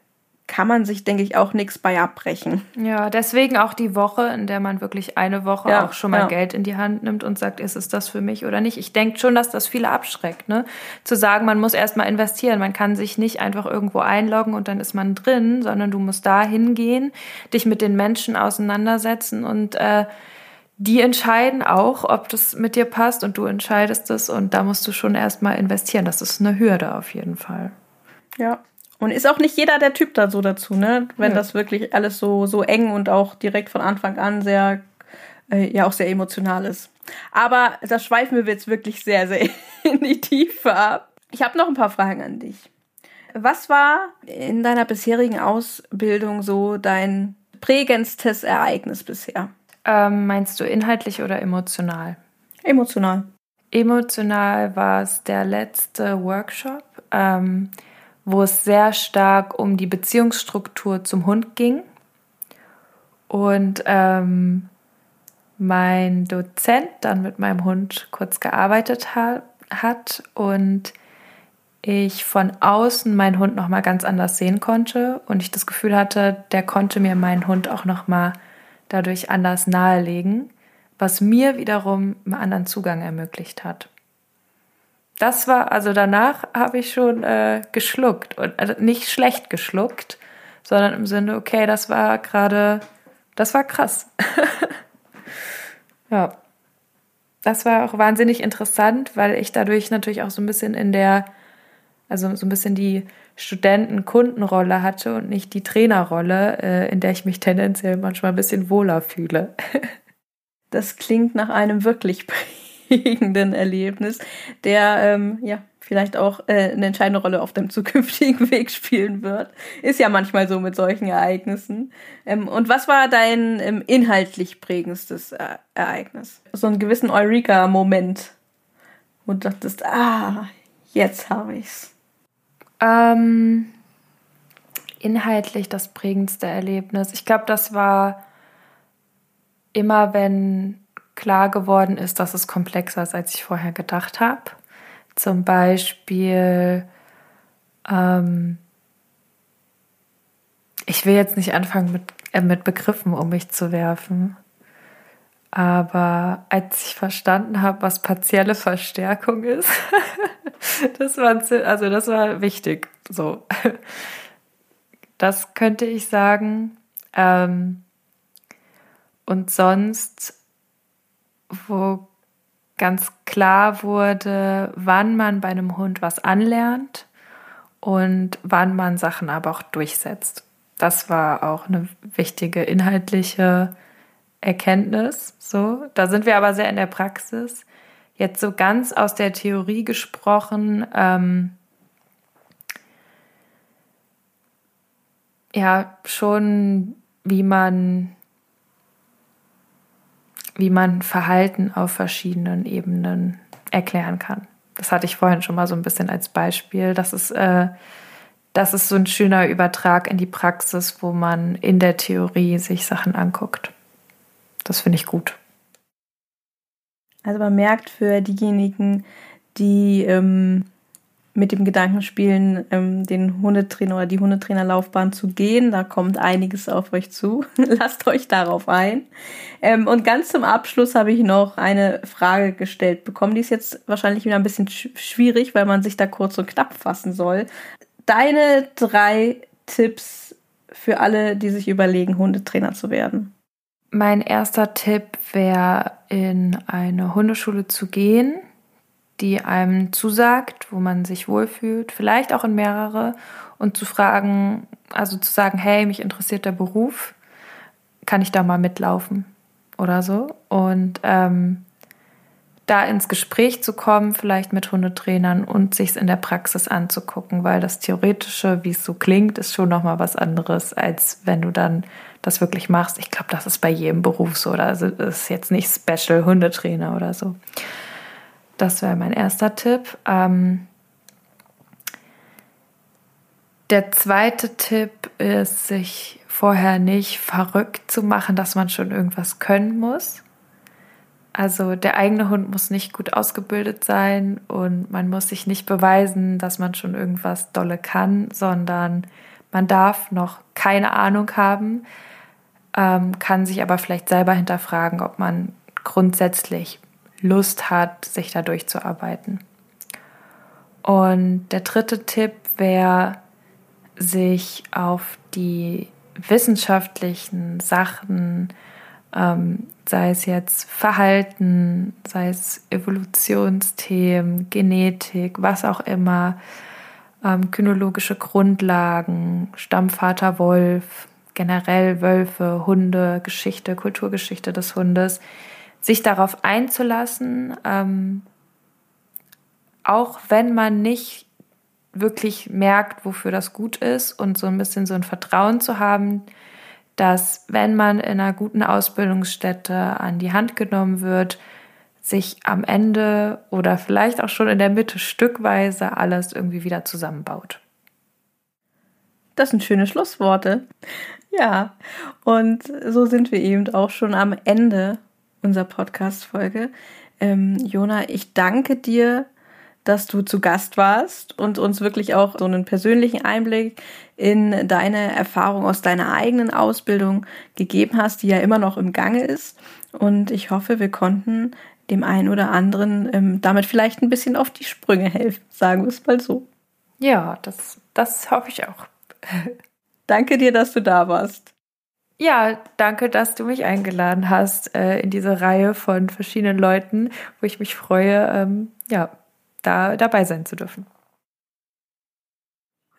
kann man sich, denke ich, auch nichts bei abbrechen. Ja, deswegen auch die Woche, in der man wirklich eine Woche ja, auch schon mal ja. Geld in die Hand nimmt und sagt, ist es das für mich oder nicht. Ich denke schon, dass das viele abschreckt, ne? Zu sagen, man muss erstmal investieren. Man kann sich nicht einfach irgendwo einloggen und dann ist man drin, sondern du musst da hingehen, dich mit den Menschen auseinandersetzen und äh, die entscheiden auch, ob das mit dir passt und du entscheidest es und da musst du schon erstmal investieren. Das ist eine Hürde auf jeden Fall. Ja, und ist auch nicht jeder der Typ da so dazu, ne? Wenn ja. das wirklich alles so, so eng und auch direkt von Anfang an sehr, äh, ja, auch sehr emotional ist. Aber da schweifen wir jetzt wirklich sehr, sehr <laughs> in die Tiefe ab. Ich habe noch ein paar Fragen an dich. Was war in deiner bisherigen Ausbildung so dein prägendstes Ereignis bisher? Ähm, meinst du inhaltlich oder emotional? Emotional. Emotional war es der letzte Workshop. Ähm, wo es sehr stark um die Beziehungsstruktur zum Hund ging. Und ähm, mein Dozent dann mit meinem Hund kurz gearbeitet ha hat und ich von außen meinen Hund noch mal ganz anders sehen konnte und ich das Gefühl hatte, der konnte mir meinen Hund auch noch mal dadurch anders nahelegen, was mir wiederum einen anderen Zugang ermöglicht hat das war, also danach habe ich schon äh, geschluckt und also nicht schlecht geschluckt, sondern im Sinne, okay, das war gerade, das war krass. <laughs> ja. Das war auch wahnsinnig interessant, weil ich dadurch natürlich auch so ein bisschen in der, also so ein bisschen die Studenten-Kundenrolle hatte und nicht die Trainerrolle, äh, in der ich mich tendenziell manchmal ein bisschen wohler fühle. <laughs> das klingt nach einem wirklich prägenden Erlebnis, der ähm, ja vielleicht auch äh, eine entscheidende Rolle auf dem zukünftigen <laughs> Weg spielen wird. Ist ja manchmal so mit solchen Ereignissen. Ähm, und was war dein ähm, inhaltlich prägendstes äh, Ereignis? So einen gewissen Eureka-Moment, wo du dachtest, ah, jetzt habe ich's. Ähm, inhaltlich das prägendste Erlebnis. Ich glaube, das war immer, wenn klar geworden ist, dass es komplexer ist, als ich vorher gedacht habe. Zum Beispiel, ähm, ich will jetzt nicht anfangen mit, äh, mit Begriffen um mich zu werfen, aber als ich verstanden habe, was partielle Verstärkung ist, <laughs> das war also das war wichtig. So, das könnte ich sagen. Ähm, und sonst wo ganz klar wurde, wann man bei einem Hund was anlernt und wann man Sachen aber auch durchsetzt. Das war auch eine wichtige inhaltliche Erkenntnis. So, da sind wir aber sehr in der Praxis. Jetzt so ganz aus der Theorie gesprochen, ähm, ja, schon wie man wie man Verhalten auf verschiedenen Ebenen erklären kann. Das hatte ich vorhin schon mal so ein bisschen als Beispiel. Das ist, äh, das ist so ein schöner Übertrag in die Praxis, wo man in der Theorie sich Sachen anguckt. Das finde ich gut. Also man merkt für diejenigen, die ähm, mit dem Gedanken spielen, ähm, den Hundetrainer oder die Hundetrainerlaufbahn zu gehen. Da kommt einiges auf euch zu. <laughs> Lasst euch darauf ein. Ähm, und ganz zum Abschluss habe ich noch eine Frage gestellt bekommen. Die ist jetzt wahrscheinlich wieder ein bisschen sch schwierig, weil man sich da kurz und knapp fassen soll. Deine drei Tipps für alle, die sich überlegen, Hundetrainer zu werden. Mein erster Tipp wäre, in eine Hundeschule zu gehen die einem zusagt, wo man sich wohlfühlt, vielleicht auch in mehrere und zu fragen, also zu sagen, hey, mich interessiert der Beruf, kann ich da mal mitlaufen oder so und ähm, da ins Gespräch zu kommen, vielleicht mit Hundetrainern und sich es in der Praxis anzugucken, weil das Theoretische, wie es so klingt, ist schon nochmal was anderes, als wenn du dann das wirklich machst. Ich glaube, das ist bei jedem Beruf so, oder also ist jetzt nicht Special Hundetrainer oder so. Das wäre mein erster Tipp. Ähm, der zweite Tipp ist, sich vorher nicht verrückt zu machen, dass man schon irgendwas können muss. Also der eigene Hund muss nicht gut ausgebildet sein und man muss sich nicht beweisen, dass man schon irgendwas dolle kann, sondern man darf noch keine Ahnung haben, ähm, kann sich aber vielleicht selber hinterfragen, ob man grundsätzlich Lust hat, sich da durchzuarbeiten. Und der dritte Tipp wäre, sich auf die wissenschaftlichen Sachen, ähm, sei es jetzt Verhalten, sei es Evolutionsthemen, Genetik, was auch immer, ähm, kynologische Grundlagen, Stammvater Wolf, generell Wölfe, Hunde, Geschichte, Kulturgeschichte des Hundes, sich darauf einzulassen, ähm, auch wenn man nicht wirklich merkt, wofür das gut ist und so ein bisschen so ein Vertrauen zu haben, dass wenn man in einer guten Ausbildungsstätte an die Hand genommen wird, sich am Ende oder vielleicht auch schon in der Mitte stückweise alles irgendwie wieder zusammenbaut. Das sind schöne Schlussworte. Ja, und so sind wir eben auch schon am Ende unserer Podcast-Folge. Ähm, Jona, ich danke dir, dass du zu Gast warst und uns wirklich auch so einen persönlichen Einblick in deine Erfahrung aus deiner eigenen Ausbildung gegeben hast, die ja immer noch im Gange ist. Und ich hoffe, wir konnten dem einen oder anderen ähm, damit vielleicht ein bisschen auf die Sprünge helfen, sagen wir es mal so. Ja, das, das hoffe ich auch. <laughs> Danke dir, dass du da warst. Ja, danke, dass du mich eingeladen hast äh, in diese Reihe von verschiedenen Leuten, wo ich mich freue, ähm, ja, da dabei sein zu dürfen.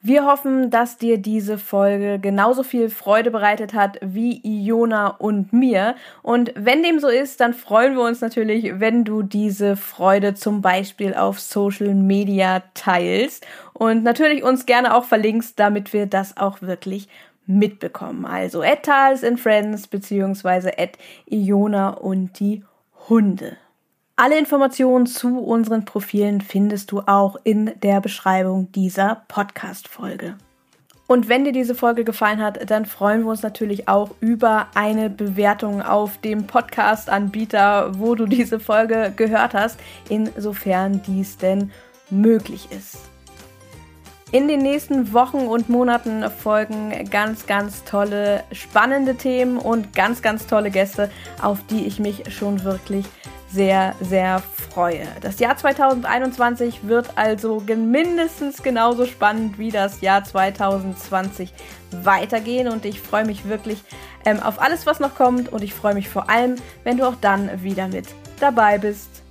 Wir hoffen, dass dir diese Folge genauso viel Freude bereitet hat wie Iona und mir. Und wenn dem so ist, dann freuen wir uns natürlich, wenn du diese Freude zum Beispiel auf Social Media teilst und natürlich uns gerne auch verlinkst, damit wir das auch wirklich mitbekommen. Also at Tals and Friends beziehungsweise at Iona und die Hunde. Alle Informationen zu unseren Profilen findest du auch in der Beschreibung dieser Podcast-Folge. Und wenn dir diese Folge gefallen hat, dann freuen wir uns natürlich auch über eine Bewertung auf dem Podcast-Anbieter, wo du diese Folge gehört hast, insofern dies denn möglich ist. In den nächsten Wochen und Monaten folgen ganz, ganz tolle, spannende Themen und ganz, ganz tolle Gäste, auf die ich mich schon wirklich sehr, sehr freue. Das Jahr 2021 wird also mindestens genauso spannend wie das Jahr 2020 weitergehen und ich freue mich wirklich ähm, auf alles, was noch kommt und ich freue mich vor allem, wenn du auch dann wieder mit dabei bist.